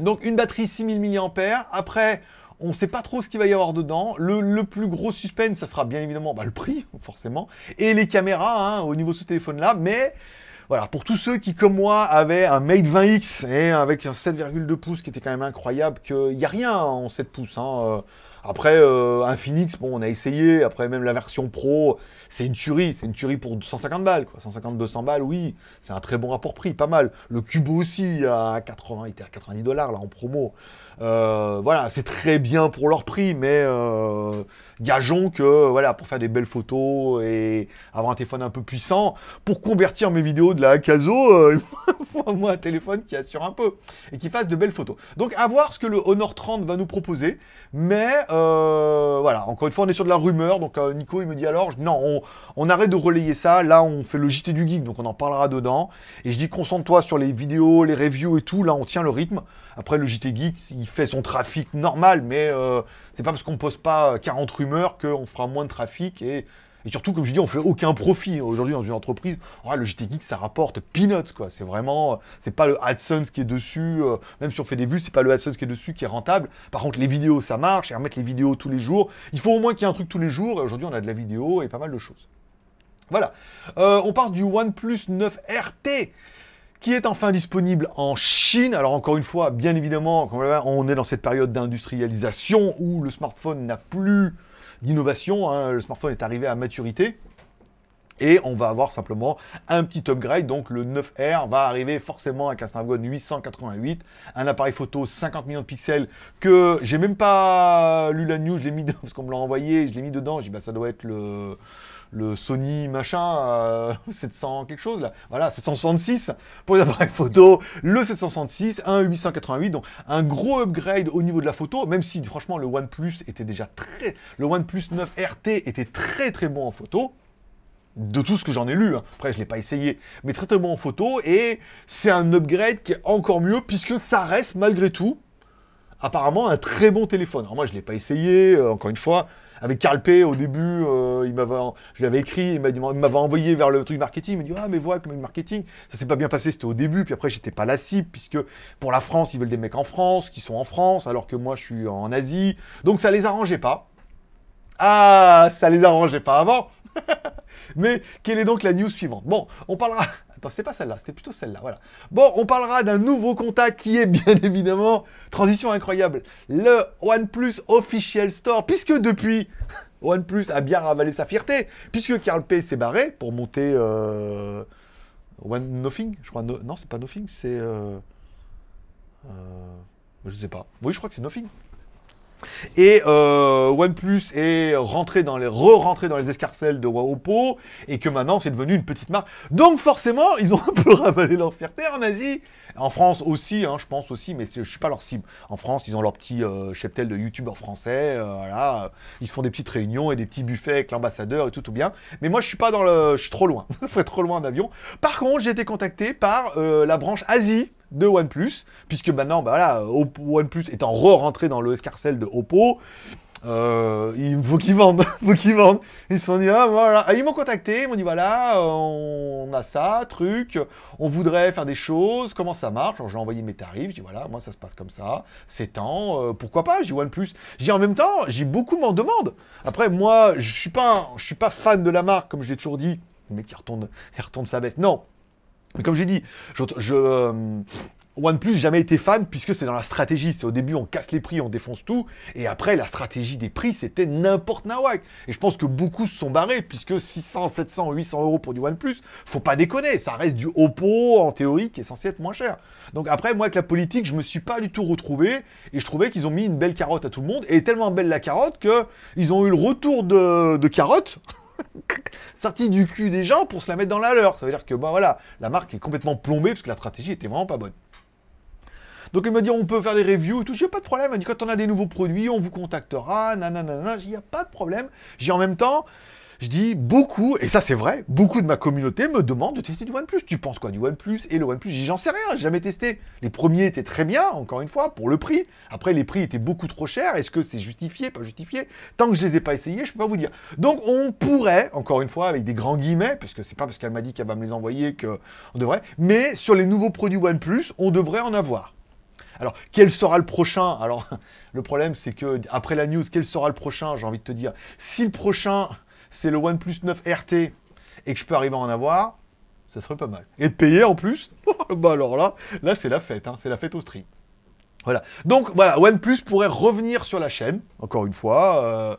donc une batterie 6000 mAh. Après, on ne sait pas trop ce qu'il va y avoir dedans. Le, plus gros suspense, ça sera bien évidemment bah, le prix, forcément, et les caméras hein, au niveau de ce téléphone-là. Mais voilà, pour tous ceux qui, comme moi, avaient un Mate 20X et avec un 7,2 pouces qui était quand même incroyable, qu'il n'y a rien en 7 pouces. Hein, euh, après, euh, un Phoenix, bon, on a essayé. Après, même la version Pro, c'est une tuerie. C'est une tuerie pour 150 balles, quoi. 150-200 balles, oui. C'est un très bon rapport prix, pas mal. Le Cubo aussi, à 80, il était à 90 dollars, là, en promo. Euh, voilà, c'est très bien pour leur prix, mais euh, gageons que, voilà, pour faire des belles photos et avoir un téléphone un peu puissant, pour convertir mes vidéos de la Akazo, euh, [laughs] il faut moi un téléphone qui assure un peu et qui fasse de belles photos. Donc, à voir ce que le Honor 30 va nous proposer, mais voilà, encore une fois, on est sur de la rumeur, donc Nico, il me dit alors, non, on, on arrête de relayer ça, là, on fait le JT du geek, donc on en parlera dedans, et je dis concentre-toi sur les vidéos, les reviews et tout, là, on tient le rythme. Après, le JT Geek, il fait son trafic normal, mais euh, c'est pas parce qu'on poste pas 40 rumeurs qu'on fera moins de trafic et, surtout, comme je dis, on fait aucun profit aujourd'hui dans une entreprise. le JT Geek, ça rapporte peanuts, quoi. C'est vraiment, c'est pas le AdSense qui est dessus. Euh, même si on fait des vues, c'est pas le AdSense qui est dessus qui est rentable. Par contre, les vidéos, ça marche. Et remettre les vidéos tous les jours, il faut au moins qu'il y ait un truc tous les jours. Et aujourd'hui, on a de la vidéo et pas mal de choses. Voilà. Euh, on part du OnePlus 9 RT qui est enfin disponible en Chine. Alors encore une fois, bien évidemment, on est dans cette période d'industrialisation où le smartphone n'a plus d'innovation, hein. le smartphone est arrivé à maturité. Et on va avoir simplement un petit upgrade, donc le 9R va arriver forcément avec un Snapdragon 888, un appareil photo 50 millions de pixels que j'ai même pas lu la news, je l'ai mis [laughs] parce qu'on me l'a envoyé, je l'ai mis dedans, j'ai dit bah ça doit être le le Sony machin 700 euh, [laughs] quelque chose là, voilà 766 pour les appareils photo, le 766, un 888, donc un gros upgrade au niveau de la photo, même si franchement le OnePlus était déjà très, le OnePlus 9 RT était très très bon en photo. de tout ce que j'en ai lu. hein. Après, je l'ai pas essayé, mais très très bon en photo et c'est un upgrade qui est encore mieux puisque ça reste malgré tout apparemment un très bon téléphone. Alors moi, je l'ai pas essayé, euh, encore une fois. Avec Carl P, au début, euh, il m'avait, je l'avais écrit, il m'avait envoyé vers le truc marketing. Il m'a dit ah mais voilà, comme le marketing, ça s'est pas bien passé, c'était au début. Puis après, j'étais pas la cible puisque pour la France, ils veulent des mecs en France, qui sont en France, alors que moi, je suis en Asie. Donc ça les arrangeait pas. Ah, ça les arrangeait pas avant. [laughs] Mais quelle est donc la news suivante? Bon, on parlera. Attends, c'était pas celle-là, c'était plutôt celle-là, voilà. Bon, on parlera d'un nouveau contact qui est bien [laughs] évidemment, transition incroyable, le OnePlus Official Store, puisque depuis, [laughs] OnePlus a bien ravalé sa fierté, puisque Carl P s'est barré pour monter euh, One Nothing, je crois. No- non, c'est pas Nothing, c'est. Euh, euh, je sais pas. Oui, je crois que c'est Nothing. Et euh, OnePlus est rentré dans les re-rentré dans les escarcelles de Oppo et que maintenant c'est devenu une petite marque. Donc forcément, ils ont un peu [laughs] ravalé leur fierté en Asie, en France aussi, hein, je pense aussi, mais je suis pas leur cible. En France, ils ont leur petit euh, cheptel de youtubeurs français, euh, ils font des petites réunions et des petits buffets avec l'ambassadeur et tout tout bien. Mais moi, je suis pas dans le, je suis trop loin, [laughs] ça ferait trop loin en avion. Par contre, j'ai été contacté par euh, la branche Asie de OnePlus, puisque maintenant, bah voilà, OnePlus étant re-rentré dans le escarcelle de Oppo, euh, il faut qu'ils vendent, [laughs] faut qu'ils vendent. Ils se sont dit, ah voilà, Ah, ils m'ont contacté, ils m'ont dit, voilà, on a ça, truc, on voudrait faire des choses, comment ça marche? J'ai envoyé mes tarifs, je dis, voilà, moi ça se passe comme ça, c'est temps, euh, pourquoi pas, dis OnePlus. J'ai dit, en même temps, j'ai beaucoup m'en demande. Après, moi, je suis pas, je suis pas fan de la marque, comme je l'ai toujours dit, le mec qui retourne, sa veste, non. Mais comme j'ai dit, je, je, euh, OnePlus, jamais été fan puisque c'est dans la stratégie. C'est au début, on casse les prix, on défonce tout. Et après, la stratégie des prix, c'était n'importe nawak. Et je pense que beaucoup se sont barrés puisque 600, 700, 800 euros pour du OnePlus, faut pas déconner. Ça reste du Oppo, en théorie, qui est censé être moins cher. Donc après, moi, avec la politique, je me suis pas du tout retrouvé. Et je trouvais qu'ils ont mis une belle carotte à tout le monde. Et tellement belle la carotte que ils ont eu le retour de, de carotte. [laughs] [laughs] sortie du cul des gens pour se la mettre dans la leur. Ça veut dire que bah voilà, la marque est complètement plombée parce que la stratégie était vraiment pas bonne. Donc elle m'a dit on peut faire des reviews tout, j'ai pas de problème. M'a dit quand on a des nouveaux produits, on vous contactera, nanana. J'ai dit y a pas de problème. J'ai en même temps, je dis beaucoup, et ça c'est vrai, beaucoup de ma communauté me demande de tester du OnePlus. Tu penses quoi du OnePlus et le OnePlus? J'en sais rien, j'ai jamais testé. Les premiers étaient très bien, encore une fois, pour le prix. Après les prix étaient beaucoup trop chers. Est-ce que c'est justifié, pas justifié Tant que je les ai pas essayés, je peux pas vous dire. Donc on pourrait, encore une fois, avec des grands guillemets, parce que c'est pas parce qu'elle m'a dit qu'elle va me les envoyer que on devrait, mais sur les nouveaux produits OnePlus, on devrait en avoir. Alors, quel sera le prochain? Alors, [laughs] le problème, c'est que après la news, quel sera le prochain? J'ai envie de te dire, si le prochain, c'est le OnePlus 9 RT et que je peux arriver à en avoir, ça serait pas mal. Et de payer en plus, [laughs] bah alors là, là c'est la fête, hein, c'est la fête au stream. Voilà. Donc voilà, OnePlus pourrait revenir sur la chaîne, encore une fois. euh,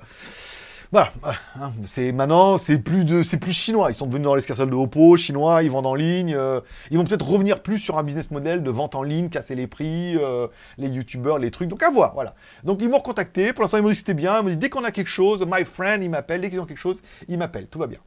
voilà, hein, c'est maintenant c'est plus de c'est plus chinois. Ils sont devenus dans l'escarcelle de Oppo, chinois, ils vendent en ligne. euh, ils vont peut-être revenir plus sur un business model de vente en ligne, casser les prix, euh, les youtubeurs, les trucs. Donc à voir, voilà. Donc ils m'ont recontacté. Pour l'instant ils m'ont dit que c'était bien. Ils m'ont dit dès qu'on a quelque chose, my friend, il m'appelle. Dès qu'ils ont quelque chose, ils m'appellent. Tout va bien.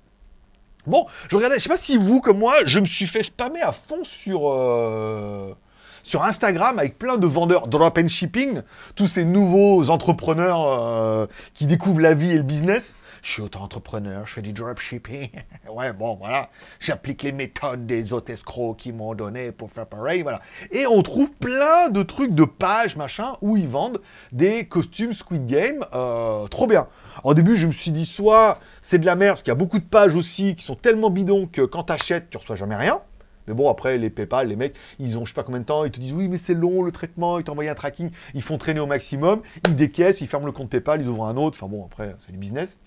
Bon, je regardais, je sais pas si vous, comme moi, je me suis fait spammer à fond sur, euh, sur Instagram avec plein de vendeurs drop and shipping, tous ces nouveaux entrepreneurs euh, qui découvrent la vie et le business. Je suis auto-entrepreneur, je fais du drop shipping. [laughs] ouais, bon, voilà. J'applique les méthodes des autres escrocs qui m'ont donné pour faire pareil, voilà. Et on trouve plein de trucs de pages, machin, où ils vendent des costumes Squid Game. euh, trop bien. Au début, je me suis dit, soit c'est de la merde, parce qu'il y a beaucoup de pages aussi qui sont tellement bidons que quand t'achètes, tu reçois jamais rien. Mais bon, après, les PayPal, les mecs, ils ont je sais pas combien de temps, ils te disent oui, mais c'est long le traitement, ils t'envoient un tracking, ils font traîner au maximum, ils décaissent, ils ferment le compte PayPal, ils ouvrent un autre. Enfin bon, après, c'est du business.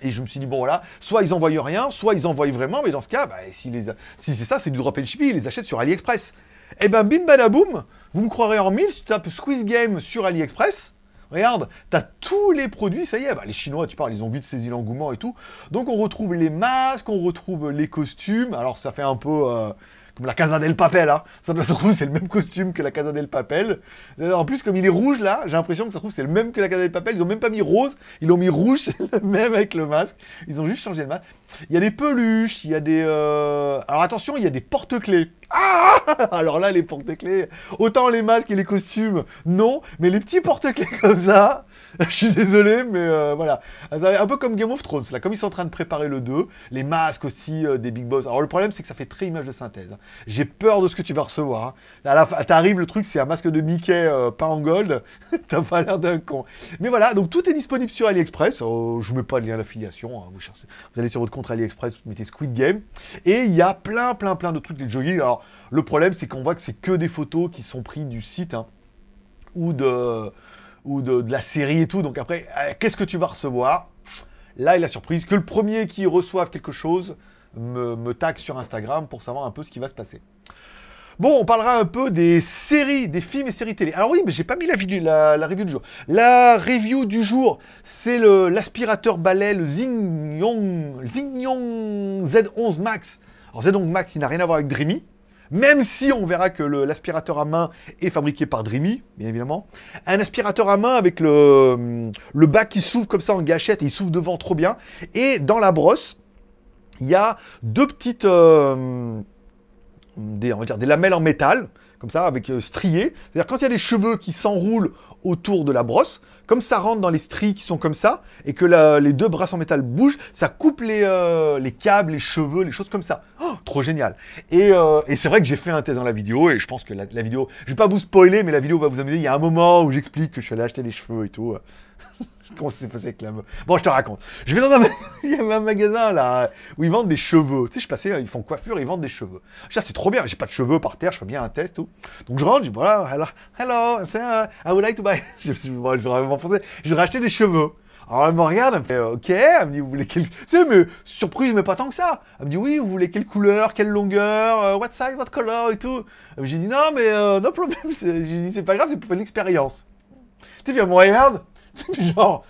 Et je me suis dit, bon voilà, soit ils envoient rien, soit ils envoient vraiment, mais dans ce cas, bah, si, c'est ça, c'est du drop and shipping, ils les achètent sur AliExpress. Et ben bim badaboum, vous me croirez en mille, si tu tapes Squeeze Game sur AliExpress, regarde, t'as tous les produits, ça y est, bah, les Chinois, tu parles, ils ont vite saisi l'engouement et tout. Donc on retrouve les masques, on retrouve les costumes, alors ça fait un peu euh, comme la Casa del Papel, hein. ça se trouve [laughs] c'est le même costume que la Casa del Papel. En plus, comme il est rouge là, j'ai l'impression que ça se trouve c'est le même que la Casa del Papel, ils ont même pas mis rose, ils l'ont mis rouge, [laughs] le même avec le masque, ils ont juste changé le masque. Il y a des peluches, il y a des... euh, Alors attention, il y a des porte-clés. Ah [laughs] Alors là, les porte-clés, autant les masques et les costumes, non, mais les petits porte-clés comme ça, [laughs] je suis désolé, mais euh, voilà. Un peu comme Game of Thrones, là, comme ils sont en train de préparer le 2, les masques aussi euh, des Big Boss. Alors le problème, c'est que ça fait très image de synthèse. hein. J'ai peur de ce que tu vas recevoir. hein. T'arrives, le truc, c'est un masque de Mickey euh, peint en gold. [laughs] T'as pas l'air d'un con. Mais voilà, donc tout est disponible sur AliExpress. Euh, je vous mets pas de lien d'affiliation. hein. Vous allez sur votre compte AliExpress, vous mettez Squid Game. Et il y a plein, plein, plein de trucs de jogging. Alors, le problème, c'est qu'on voit que c'est que des photos qui sont prises du site hein, ou, de, ou de, la série et tout. Donc après, euh, qu'est-ce que tu vas recevoir? Là est la surprise. Que le premier qui reçoive quelque chose me, me tag sur Instagram pour savoir un peu ce qui va se passer. Bon, on parlera un peu des séries, des films et séries télé. Alors oui, mais j'ai pas mis la, vidéo, la, review du jour. La review du jour, c'est l'aspirateur balai, le Zingyong Z11 Max. Alors Z11 Max, il n'a rien à voir avec Dreamy. Même si on verra que l'aspirateur à main est fabriqué par Dreamy, bien évidemment. Un aspirateur à main avec le, le bas qui s'ouvre comme ça en gâchette et il s'ouvre devant trop bien. Et dans la brosse, il y a deux petites, euh, on va dire des lamelles en métal, comme ça, avec euh, striées. C'est-à-dire quand il y a des cheveux qui s'enroulent autour de la brosse, comme ça rentre dans les stries qui sont comme ça, et que les deux brasses en métal bougent, ça coupe les, euh, les câbles, les cheveux, les choses comme ça. Oh, trop génial. Et, euh, et c'est vrai que j'ai fait un test dans la vidéo, et je pense que la, la vidéo, je vais pas vous spoiler, mais la vidéo va vous amuser. Il y a un moment où j'explique que je suis allé acheter des cheveux et tout. [laughs] Comment ça s'est passé avec la meuf Bon, je te raconte. Je vais dans [laughs] un, magasin là où ils vendent des cheveux. Tu sais, je passais, ils font coiffure, ils vendent des cheveux. Je ah, c'est trop bien, j'ai pas de cheveux par terre, je fais bien un test, tout. Donc je rentre, je dis, voilà, hello, hello, I would like to buy. [laughs] je bon, je vais m'enfoncer. Je des cheveux. Alors elle me regarde, elle me fait, ok, elle me dit, vous voulez quelle... Tu sais, mais surprise, mais pas tant que ça. Elle me dit, oui, vous voulez quelle couleur, quelle longueur, euh, what size, what color et tout. J'ai dit, non, mais euh, no problem. J'ai dit, c'est pas grave, c'est pour faire une expérience. Tu sais, elle me regarde, [laughs] genre,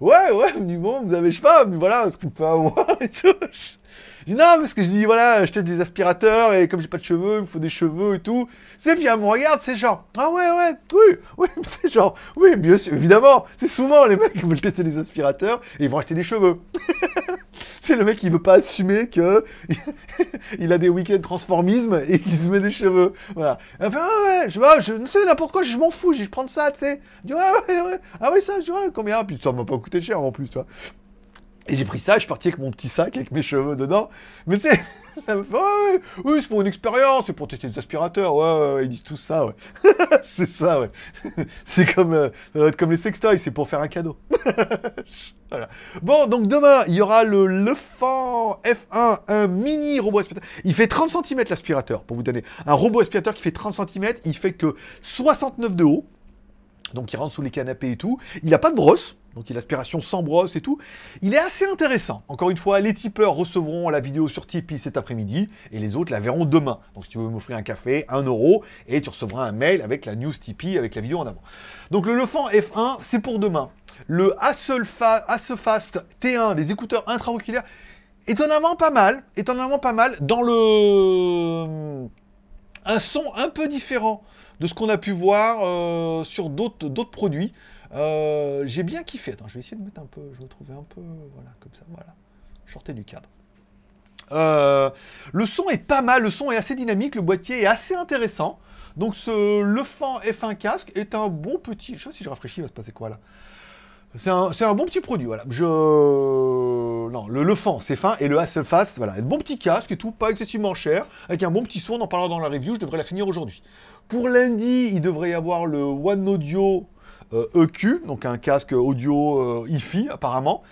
ouais, ouais, dit, bon, vous avez, je sais pas, mais voilà, ce qu'on peut avoir et tout. Je dis, non, parce que je dis, voilà, acheter des aspirateurs et comme j'ai pas de cheveux, il me faut des cheveux et tout. Sais, puis elle me regarde, c'est genre, ah ouais, ouais, oui, oui, [laughs] c'est genre, oui, bien sûr, évidemment. C'est souvent les mecs qui veulent tester des aspirateurs et ils vont acheter des cheveux. [laughs] [laughs] c'est le mec qui veut pas assumer que [laughs] il a des week-ends transformisme et qu'il se met des cheveux. Voilà. Elle fait, ah ouais, je, ah, je ne sais n'importe quoi, je m'en fous, je prendre ça, tu sais. Dis, ouais, ouais. Ah ouais, ça, je ouais, combien? Puis ça m'a pas coûté cher en plus, tu vois. Et j'ai pris ça, je suis parti avec mon petit sac avec mes cheveux dedans. Mais [laughs] ouais, oui, c'est pour une expérience, c'est pour tester des aspirateurs. Ouais, ouais, ils disent tout ça, ouais. [laughs] c'est ça, ouais. [laughs] c'est comme, euh, ça comme les sextoys, c'est pour faire un cadeau. Bon, donc demain, il y aura le Lefant F1, un mini robot aspirateur. Il fait 30 cm l'aspirateur, pour vous donner. Un robot aspirateur qui fait 30 cm, il fait que 69 de haut. Donc il rentre sous les canapés et tout. Il n'a pas de brosse, donc il a l'aspiration sans brosse et tout. Il est assez intéressant. Encore une fois, les tipeurs recevront la vidéo sur Tipeee cet après-midi et les autres la verront demain. Donc si tu veux m'offrir un café, 1 euro, et tu recevras un mail avec la news Tipeee, avec la vidéo en avant. Donc le Lefant F1, c'est pour demain. Le Hasselfa- Hassefast T1, des écouteurs intra-auriculaires, étonnamment pas mal, étonnamment pas mal, dans le... un son un peu différent de ce qu'on a pu voir euh, sur d'autres produits. Euh, J'ai bien kiffé. Attends, je vais essayer de mettre un peu, je vais me trouver un peu, voilà, comme ça, voilà. Sortais du cadre. Euh, le son est pas mal, le son est assez dynamique, le boîtier est assez intéressant. Donc ce Lefant F1 casque est un bon petit. Je sais pas si je rafraîchis, il va se passer quoi là? C'est un, bon petit produit, voilà. Je... Non, le Lefant, c'est fin, et le Hasselfast, voilà. Un bon petit casque et tout, pas excessivement cher, avec un bon petit son, on en parlera dans la review, je devrais la finir aujourd'hui. Pour lundi, il devrait y avoir le One Audio euh, EQ, donc un casque audio euh, hi-fi, apparemment.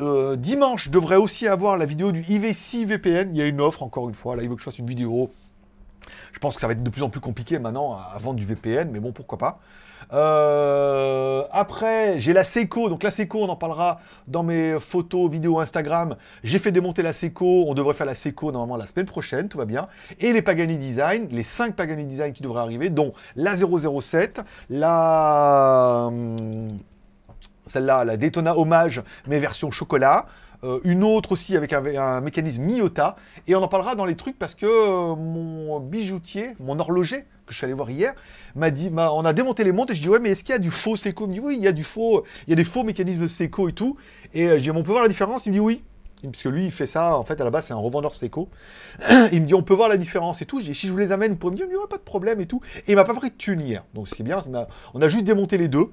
Euh, dimanche, je devrais aussi avoir la vidéo du IV6 VPN. Il y a une offre, encore une fois, là, il veut que je fasse une vidéo. Je pense que ça va être de plus en plus compliqué maintenant à vendre du VPN, mais bon, pourquoi pas. Euh, après, j'ai la Seiko. Donc la Seiko, on en parlera dans mes photos, vidéos Instagram. J'ai fait démonter la Seiko. On devrait faire la Seiko normalement la semaine prochaine, tout va bien. Et les Pagani Design, les 5 Pagani Design qui devraient arriver, dont la 007, la... hum, Celle-là, la Daytona Hommage, mais version chocolat. Euh, une autre aussi avec un, mécanisme Miyota. Et on en parlera dans les trucs parce que euh, mon bijoutier, mon horloger, que je suis allé voir hier, m'a dit, on a démonté les montres et je dis ouais mais est-ce qu'il y a du faux Seiko Il me dit oui il y a du faux, il y a des faux mécanismes Seiko et tout. Et euh, je dis on peut voir la différence? Il me dit oui. Parce que lui, il fait ça, en fait, à la base, c'est un revendeur Seiko. [clears throat] il me dit, on peut voir la différence et tout. Si je vous les amène, pour me dire, il n'y aura pas de problème et tout. Et il m'a pas pris de thune. Donc, c'est bien. On a juste démonté les deux.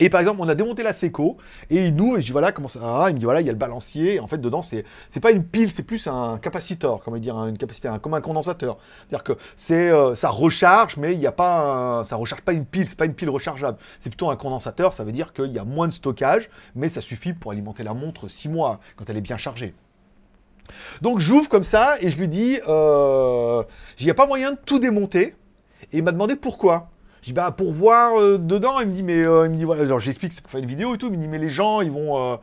Et par exemple, on a démonté la Seco, et nous, et je dis voilà comment ça. Il me dit voilà, il y a le balancier. En fait, dedans, c'est c'est pas une pile, c'est plus un capaciteur, comment dire, une capacité, comme un condensateur. C'est-à-dire que c'est euh, ça recharge, mais il n'y a pas un, ça recharge pas une pile, c'est pas une pile rechargeable. C'est plutôt un condensateur. Ça veut dire qu'il y a moins de stockage, mais ça suffit pour alimenter la montre 6 mois quand elle est bien chargée. Donc j'ouvre comme ça et je lui dis, euh, il n'y a pas moyen de tout démonter. Et il m'a demandé pourquoi. Je dis, bah, pour voir euh, dedans, il me dit, mais, euh, il me dit, voilà, genre, j'explique, c'est pour faire une vidéo et tout, il me dit, mais les gens, ils vont, euh,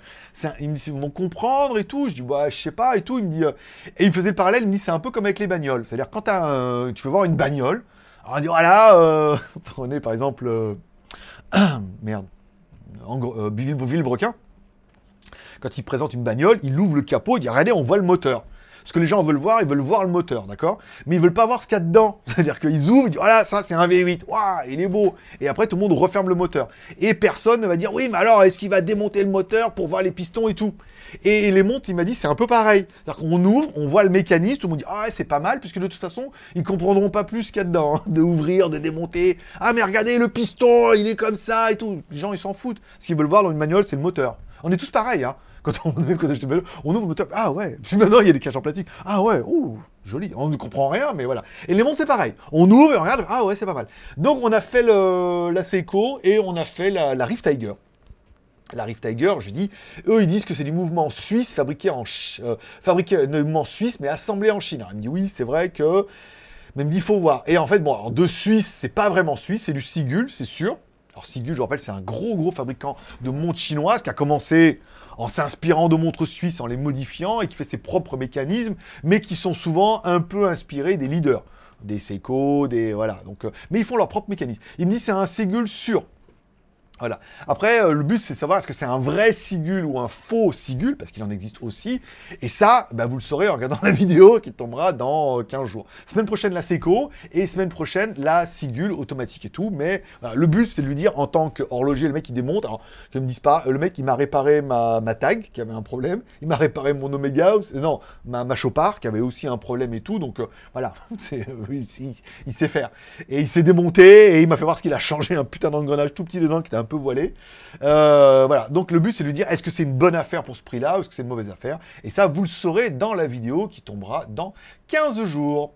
ils, vont comprendre et tout. Je dis, bah, je sais pas et tout. Il me dit, et il faisait le parallèle, il me dit, c'est un peu comme avec les bagnoles. C'est-à-dire, quand tu veux voir une bagnole, on dit, voilà, [laughs] prenez par exemple, [clears throat] merde, Villebrequin. Quand il présente une bagnole, il ouvre le capot, il dit, regardez, on voit le moteur. Ce que les gens veulent voir, ils veulent voir le moteur, d'accord? Mais ils veulent pas voir ce qu'il y a dedans. [laughs] C'est-à-dire qu'ils ouvrent, ils disent voilà, ça c'est un V8, waouh, il est beau. Et après tout le monde referme le moteur. Et personne ne va dire oui, mais alors est-ce qu'il va démonter le moteur pour voir les pistons et tout? Et les montres, il m'a dit, c'est un peu pareil. C'est-à-dire qu'on ouvre, on voit le mécanisme, tout le monde dit, ah c'est pas mal, puisque de toute façon, ils comprendront pas plus ce qu'il y a dedans, hein, de ouvrir, de démonter. Ah, mais regardez, le piston, il est comme ça et tout. Les gens, ils s'en foutent. Ce qu'ils veulent voir dans une manuel, c'est le moteur. On est tous pareils, hein. Quand on, ouvre le moteur, ah ouais, puis maintenant il y a des caches en plastique, ah ouais, ouh, joli, on ne comprend rien, mais voilà. Et les montres c'est pareil, on ouvre et on regarde, ah ouais, c'est pas mal. Donc on a fait la Seiko et on a fait la, la Rift Tiger. La Rift Tiger, je dis, eux ils disent que c'est du mouvement suisse fabriqué en euh, fabriqué euh, mouvement suisse mais assemblé en Chine. Alors, me dit oui, c'est vrai que, mais il me dit faut voir. Et en fait bon, alors, de Suisse c'est pas vraiment suisse, c'est du Sigul, c'est sûr. Alors Sigul, je rappelle, c'est un gros gros fabricant de montres chinoises qui a commencé en s'inspirant de montres suisses, en les modifiant, et qui fait ses propres mécanismes, mais qui sont souvent un peu inspirés des leaders des Seiko, des voilà. Donc, euh, mais ils font leur propre mécanisme. Il me dit c'est un Sigul sûr. Voilà. Après, euh, le but, c'est de savoir est-ce que c'est un vrai Sigul ou un faux Sigul, parce qu'il en existe aussi. Et ça, bah, vous le saurez en regardant [laughs] la vidéo qui tombera dans 15 euh, jours. Semaine prochaine, la Seiko, et semaine prochaine, la Sigul automatique et tout. Mais le but, c'est de lui dire, en tant qu'horloger, le mec qui démonte, alors que me dise pas, le mec, il m'a réparé ma, ma, tag, qui avait un problème, il m'a réparé mon Omega, non, ma, Chopard, qui avait aussi un problème et tout. Donc, euh, voilà, [laughs] il, il, sait faire. Et il s'est démonté, et il m'a fait voir ce qu'il a changé un putain d'engrenage tout petit dedans, qui était un voilé. Euh, voilà, donc le but c'est de lui dire est-ce que c'est une bonne affaire pour ce prix-là ou est-ce que c'est une mauvaise affaire? Et ça, vous le saurez dans la vidéo qui tombera dans 15 jours.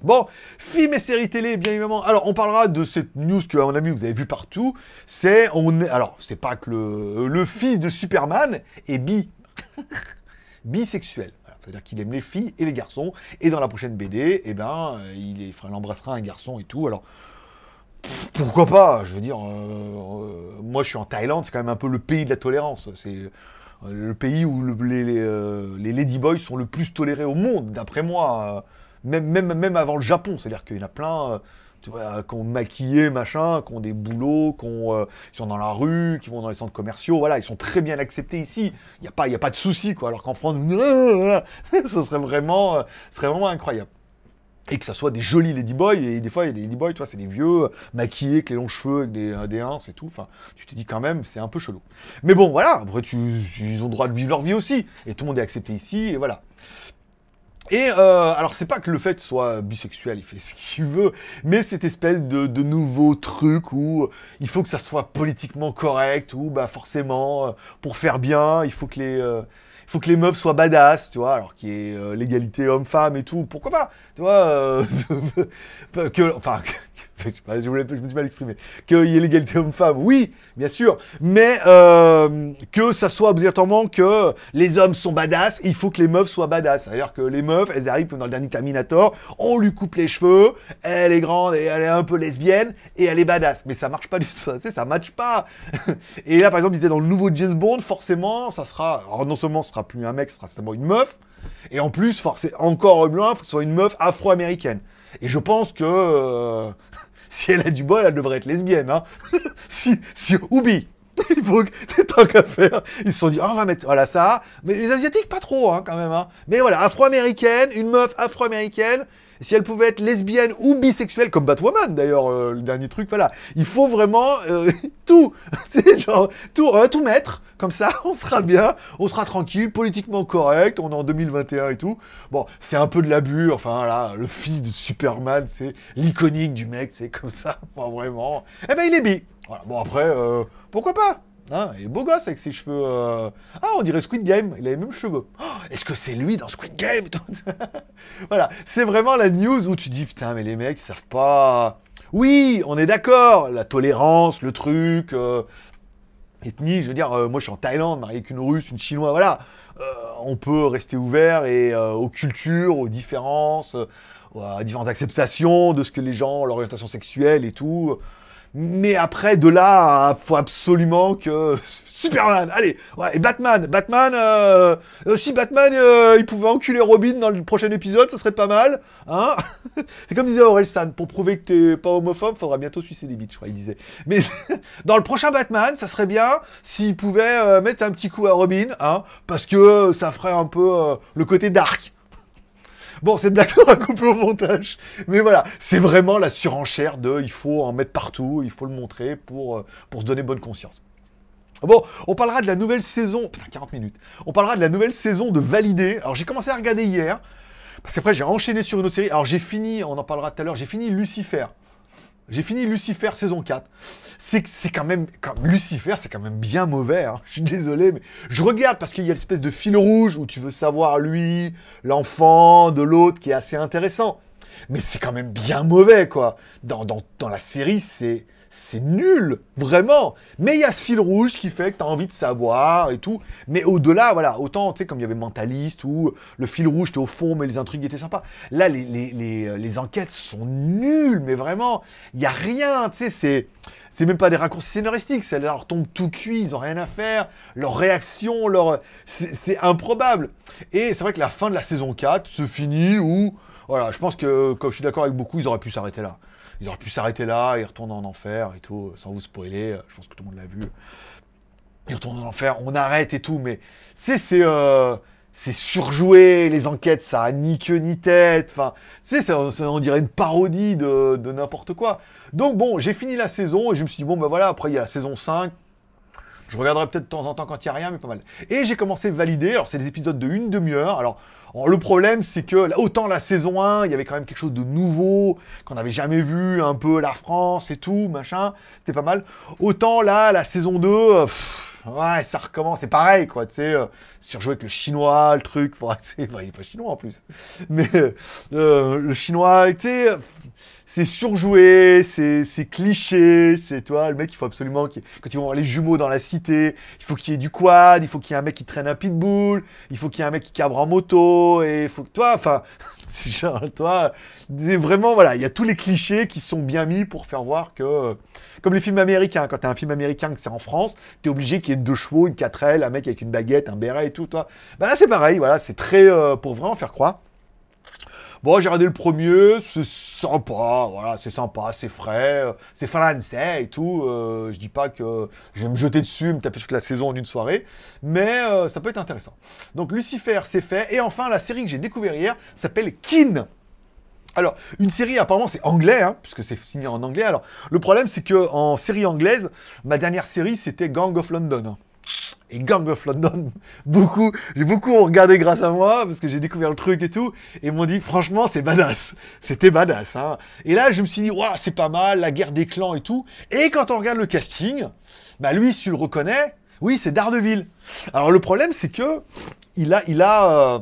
Bon, film et séries télé, bien évidemment. Alors, on parlera de cette news que, à mon avis, vous avez vu partout. C'est, on est, alors, c'est pas que le, fils de Superman est bi, [laughs] bisexuel. C'est-à-dire qu'il aime les filles et les garçons. Et dans la prochaine BD, eh ben, il, il embrassera un garçon et tout. Alors, pourquoi pas Je veux dire, euh, euh, moi je suis en Thaïlande, c'est quand même un peu le pays de la tolérance. C'est euh, le pays où les, ladyboys sont le plus tolérés au monde, d'après moi. Même, avant le Japon, c'est-à-dire qu'il y en a plein tu vois, qui ont maquillé, machin, qui ont des boulots, qui, sont dans la rue, qui vont dans les centres commerciaux, voilà, ils sont très bien acceptés ici. Il n'y a, pas, a pas de souci, quoi. Alors qu'en France, [laughs] ça serait serait vraiment incroyable et que ça soit des jolis ladyboys, et des fois, il y a des ladyboys, toi, c'est des vieux, maquillés, avec les longs cheveux, avec des, des ins et tout, enfin, tu te dis quand même, c'est un peu chelou. Mais bon, voilà, après, tu, ils ont le droit de vivre leur vie aussi, et tout le monde est accepté ici, et voilà. Et euh, alors c'est pas que le fait soit bisexuel, il fait [laughs] ce qu'il veut, mais cette espèce de, nouveau truc où il faut que ça soit politiquement correct, où bah forcément, euh, pour faire bien, il faut que les, euh, faut que les meufs soient badass, tu vois, alors qu'il y ait euh, l'égalité homme-femme et tout, pourquoi pas, tu vois, euh, [laughs] que, enfin, je, me suis mal exprimé, qu'il y ait l'égalité homme-femme, oui, bien sûr, mais euh, que ça soit obligatoirement que les hommes sont badass, il faut que les meufs soient badass, c'est-à-dire que les meufs, elles arrivent dans le dernier Terminator, on lui coupe les cheveux, elle est grande et elle est un peu lesbienne, et elle est badass, mais ça marche pas du tout, ça, ça match pas, [laughs] et là, par exemple, il était dans le nouveau James Bond, forcément, ça sera, alors non seulement ce sera plus un mec, ce sera certainement une meuf. Et en plus, c'est encore loin, il faut que ce soit une meuf afro-américaine. Et je pense que euh, [laughs] si elle a du bol, elle devrait être lesbienne. Hein. [laughs] si, si, Oubi, [laughs] il faut que tant qu'à faire. Ils se sont dit, oh, on va mettre, voilà ça. Mais les Asiatiques, pas trop, hein, quand même. Hein. Mais voilà, afro-américaine, une meuf afro-américaine. Si elle pouvait être lesbienne ou bisexuelle, comme Batwoman d'ailleurs, euh, le dernier truc, voilà. Il faut vraiment euh, [laughs] tout, [laughs] genre, tout, on va tout mettre, comme ça, [laughs] on sera bien, on sera tranquille, politiquement correct, on est en 2021 et tout. Bon, c'est un peu de l'abus, enfin là, le fils de Superman, c'est l'iconique du mec, c'est comme ça, enfin, vraiment. Eh ben il est bi. Voilà. Bon après, euh, pourquoi pas? Hein, il est beau gosse avec ses cheveux. euh, Ah, on dirait Squid Game, il a les mêmes cheveux. Oh, Est-ce que c'est lui dans Squid Game? [laughs] Voilà, c'est vraiment la news où tu dis putain, mais les mecs, savent pas. Oui, on est d'accord, la tolérance, le truc, euh, ethnie, je veux dire, euh, moi je suis en Thaïlande, marié avec une russe, une chinoise, voilà. On peut rester ouvert et aux cultures, aux différences, aux différentes acceptations de ce que les gens, leur orientation sexuelle et tout. Mais après, de là, faut absolument que [laughs] Superman, allez, ouais, et Batman, Batman, euh, si Batman, euh, il pouvait enculer Robin dans le prochain épisode, ce serait pas mal, hein [laughs] C'est comme disait Aurel San, pour prouver que t'es pas homophobe, faudra bientôt sucer des bites, je crois, il disait. Mais [laughs] dans le prochain Batman, ça serait bien s'il pouvait euh, mettre un petit coup à Robin, hein, parce que ça ferait un peu euh, le côté dark. Bon, cette blague sera coupée au montage. Mais voilà, c'est vraiment la surenchère de il faut en mettre partout, il faut le montrer pour, euh, pour se donner bonne conscience. Bon, on parlera de la nouvelle saison. Putain, 40 minutes. On parlera de la nouvelle saison de Validé. Alors, j'ai commencé à regarder hier. Parce qu'après, j'ai enchaîné sur une autre série. Alors, j'ai fini, on en parlera tout à l'heure, j'ai fini Lucifer. J'ai fini Lucifer saison 4. C'est quand même. Lucifer, c'est quand même bien mauvais. hein. Je suis désolé, mais je regarde parce qu'il y a l'espèce de fil rouge où tu veux savoir lui, l'enfant de l'autre qui est assez intéressant. Mais c'est quand même bien mauvais, quoi. Dans, dans, dans la série, c'est. C'est nul, vraiment. Mais il y a ce fil rouge qui fait que tu as envie de savoir et tout. Mais au-delà, voilà, autant, tu sais, comme il y avait Mentaliste ou le fil rouge, t'es au fond, mais les intrigues étaient sympas. Là, les, les, les, les enquêtes sont nulles, mais vraiment, il n'y a rien, tu sais, c'est. C'est même pas des raccourcis scénaristiques, ça leur tombe tout cuit, ils ont rien à faire, leur réaction, c'est improbable. Et c'est vrai que la fin de la saison 4 se finit où, voilà, je pense que, comme je suis d'accord avec beaucoup, ils auraient pu s'arrêter là. Ils auraient pu s'arrêter là, ils retournent en enfer et tout, sans vous spoiler, je pense que tout le monde l'a vu. Ils retournent en enfer, on arrête et tout, mais c'est c'est euh, c'est surjoué, les enquêtes, ça a ni queue ni tête, enfin, sais, ça- on dirait une parodie de, n'importe quoi. Donc bon, j'ai fini la saison et je me suis dit, bon ben voilà, après il y a la saison 5, je regarderai peut-être de temps en temps quand il n'y a rien, mais pas mal. Et j'ai commencé Valider, alors c'est des épisodes de une demi-heure, alors... le problème, c'est que autant la saison 1, il y avait quand même quelque chose de nouveau, qu'on n'avait jamais vu, un peu la France et tout, machin, c'était pas mal. Autant là, la saison 2, euh, pff, ouais, ça recommence, c'est pareil, quoi, tu sais, euh, surjouer avec le chinois, le truc, [laughs] ouais, il est pas chinois en plus, mais euh, le chinois, tu sais, c'est surjoué, c'est cliché, c'est toi, le mec, il faut absolument, qu'il- quand ils vont voir les jumeaux dans la cité, il faut qu'il y ait du quad, il faut qu'il y ait un mec qui traîne un pitbull, il faut qu'il y ait un mec qui cabre en moto, et il faut que toi, enfin, [laughs] c'est genre, toi, vraiment, voilà, il y a tous les clichés qui sont bien mis pour faire voir que, euh, comme les films américains, quand t'as un film américain que c'est en France, t'es obligé qu'il y ait deux chevaux, une 4L, un mec avec une baguette, un béret et tout, toi. Bah là, c'est pareil, voilà, c'est très, euh, pour vraiment faire croire. Bon, j'ai regardé le premier, c'est sympa, voilà, c'est sympa, c'est frais, euh, c'est français et tout. euh, je dis pas que je vais me jeter dessus, me taper toute la saison en une soirée, mais euh, ça peut être intéressant. Donc Lucifer, c'est fait. Et enfin, la série que j'ai découvert hier s'appelle Kin. Alors, une série, apparemment, c'est anglais, hein, puisque c'est signé en anglais. Alors, le problème, c'est que en série anglaise, ma dernière série, c'était Gang of London. Et Gang of London, [laughs] beaucoup, j'ai beaucoup regardé grâce à moi, parce que j'ai découvert le truc et tout, et m'ont dit, franchement, c'est badass. C'était badass, hein. Et là, je me suis dit, waouh, c'est pas mal, la guerre des clans et tout. Et quand on regarde le casting, bah lui, si tu le reconnais, oui, c'est Daredevil. Alors, le problème, c'est que, il a, il a, euh,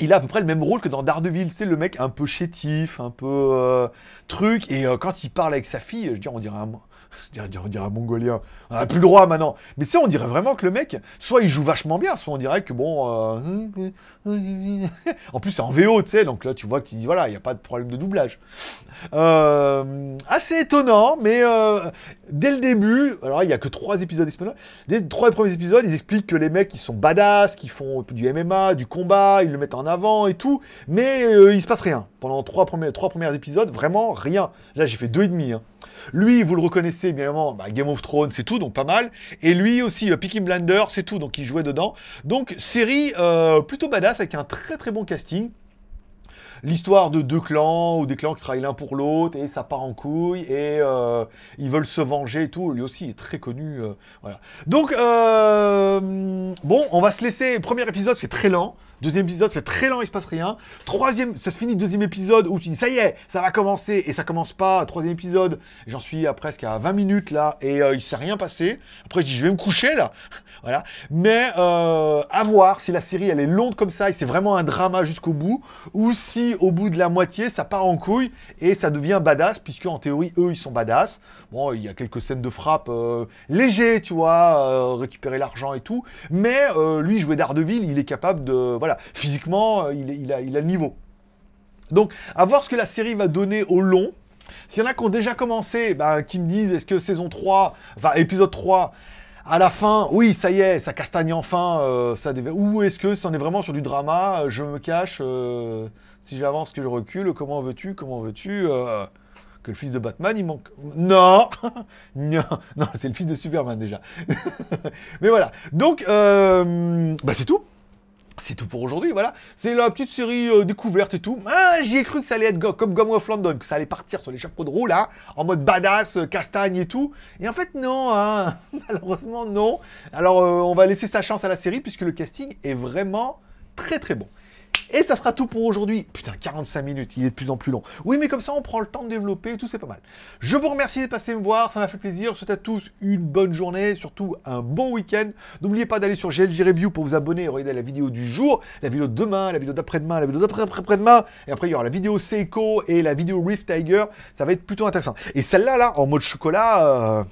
il a à peu près le même rôle que dans Daredevil, c'est le mec un peu chétif, un peu euh, truc, et euh, quand il parle avec sa fille, je veux dire, on dirait un, on dirait un mongolien, on a plus le droit maintenant, mais tu sais, on dirait vraiment que le mec, soit il joue vachement bien, soit on dirait que bon, euh, [laughs] en plus c'est en VO, tu sais, donc là tu vois que tu dis, voilà, il n'y a pas de problème de doublage. Euh, assez étonnant, mais euh, dès le début, alors il n'y a que trois épisodes disponibles, dès les trois premiers épisodes, ils expliquent que les mecs, ils sont badass, qu'ils font du MMA, du combat, ils le mettent en avant et tout, mais il se passe rien. Pendant trois premiers, trois épisodes, vraiment rien. Là, j'ai fait deux et demi. hein. Lui, vous le reconnaissez, bien évidemment, bah, Game of Thrones, c'est tout, donc pas mal. Et lui aussi, euh, Blinders, c'est tout, donc il jouait dedans. Donc, série euh, plutôt badass, avec un très très bon casting. l'histoire de deux clans ou des clans qui travaillent l'un pour l'autre et ça part en couille et euh, ils veulent se venger et tout. Lui aussi est très connu. euh. Donc bon, on va se laisser. Premier épisode, c'est très lent. Deuxième épisode, c'est très lent, il se passe rien. Troisième, ça se finit deuxième épisode où tu dis ça y est, ça va commencer et ça commence pas. Troisième épisode, j'en suis à presque à 20 minutes là et euh, il s'est rien passé. Après je dis je vais me coucher là, [laughs] voilà. Mais euh, à voir si la série elle est longue comme ça et c'est vraiment un drama jusqu'au bout ou si au bout de la moitié ça part en couille et ça devient badass puisque en théorie eux ils sont badass. Il y a quelques scènes de frappe euh, légers, tu vois, euh, récupérer l'argent et tout. Mais euh, lui, jouer Daredevil, il est capable de, voilà, physiquement, il, a, le niveau. Donc, à voir ce que la série va donner au long. S'il y en a qui ont déjà commencé, ben, qui me disent, est-ce que saison 3, enfin épisode 3, à la fin, oui, ça y est, ça castagne enfin, ça ou est-ce que c'en est vraiment sur du drama, je me cache, si j'avance que je recule, comment veux-tu, comment veux-tu que le fils de Batman, il manque... Non [laughs] Non, c'est le fils de Superman déjà. [laughs] Mais voilà, donc, euh, bah c'est tout. C'est tout pour aujourd'hui, voilà. C'est la petite série euh, découverte et tout. Ah, j'y ai cru que ça allait être comme Gum of London, que ça allait partir sur les chapeaux de roue, là, en mode badass, euh, castagne et tout. Et en fait, non, hein. [laughs] malheureusement, non. Alors, on va laisser sa chance à la série, puisque le casting est vraiment très très bon. Et ça sera tout pour aujourd'hui. Putain, 45 minutes, il est de plus en plus long. Oui, mais comme ça, on prend le temps de développer et tout, c'est pas mal. Je vous remercie de passer me voir, ça m'a fait plaisir. Je souhaite à tous une bonne journée, surtout un bon week-end. N'oubliez pas d'aller sur GLG Review pour vous abonner et regarder la vidéo du jour, la vidéo de demain, la vidéo d'après-demain, la vidéo d'après-après-demain. Et après, il y aura la vidéo Seiko et la vidéo Rift Tiger. Ça va être plutôt intéressant. Et celle-là, là, en mode chocolat. euh,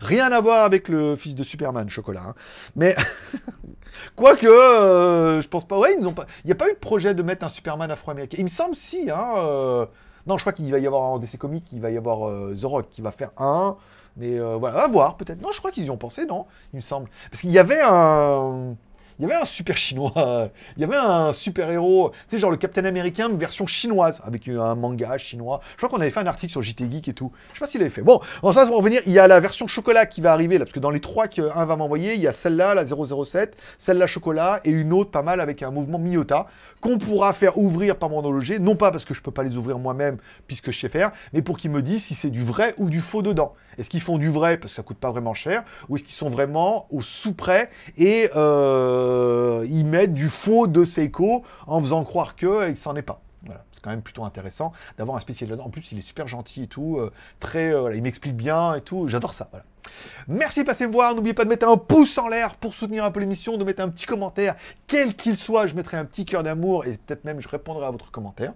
Rien à voir avec le fils de Superman, chocolat. hein. Mais [laughs] quoique, euh, je pense pas. Ouais. Il n'y a pas eu de projet de mettre un Superman afro-américain. Il me semble si. Hein, euh, Non, je crois qu'il va y avoir en DC Comics, il va y avoir euh, The Rock qui va faire un. Mais euh, voilà, à voir peut-être. Non, je crois qu'ils y ont pensé, non Il me semble. Parce qu'il y avait un. Il y avait un super chinois, il y avait un super héros, tu sais, genre le Captain Américain version chinoise, avec un manga chinois. Je crois qu'on avait fait un article sur JT Geek et tout. Je sais pas s'il avait fait. Bon, en ça, pour revenir, il y a la version chocolat qui va arriver, là, parce que dans les trois qu'un va m'envoyer, il y a celle-là, la 007, celle-là chocolat, et une autre pas mal avec un mouvement Miyota, qu'on pourra faire ouvrir par mon horloger, non pas parce que je peux pas les ouvrir moi-même, puisque je sais faire, mais pour qu'ils me disent si c'est du vrai ou du faux dedans. Est-ce qu'ils font du vrai, parce que ça coûte pas vraiment cher, ou est-ce qu'ils sont vraiment au sous-prêt, et euh, ils mettent du faux de Seiko en faisant croire que c'en est pas. Voilà, c'est quand même plutôt intéressant d'avoir un spécialiste là-dedans. En plus, il est super gentil et tout, euh, très, euh, il m'explique bien et tout. J'adore ça. Merci de passer me voir. N'oubliez pas de mettre un pouce en l'air pour soutenir un peu l'émission, de mettre un petit commentaire, quel qu'il soit. Je mettrai un petit cœur d'amour et peut-être même je répondrai à votre commentaire.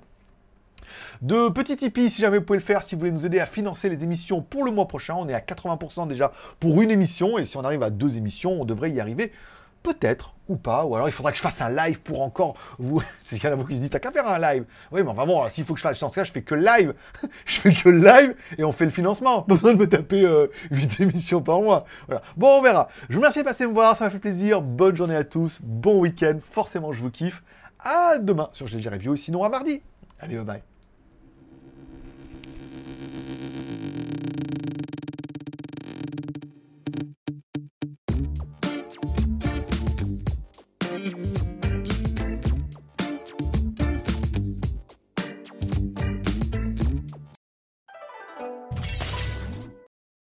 De petits Tipeee, si jamais vous pouvez le faire, si vous voulez nous aider à financer les émissions pour le mois prochain. On est à 80% déjà pour une émission, et si on arrive à deux émissions, on devrait y arriver. Peut-être, ou pas, ou alors il faudra que je fasse un live pour encore vous. [laughs] C'est qu'il y en a beaucoup qui se disent, t'as qu'à faire un live. Oui, mais enfin s'il faut que je fasse, dans ce cas, je fais que live. [laughs] je fais que live et on fait le financement. Pas besoin de me taper euh, 8 [laughs] émissions par mois. Voilà. Bon, on verra. Je vous remercie de passer me voir, ça m'a fait plaisir. Bonne journée à tous, bon week-end. Forcément, je vous kiffe. À demain sur GG Review, sinon à mardi. Allez, bye bye.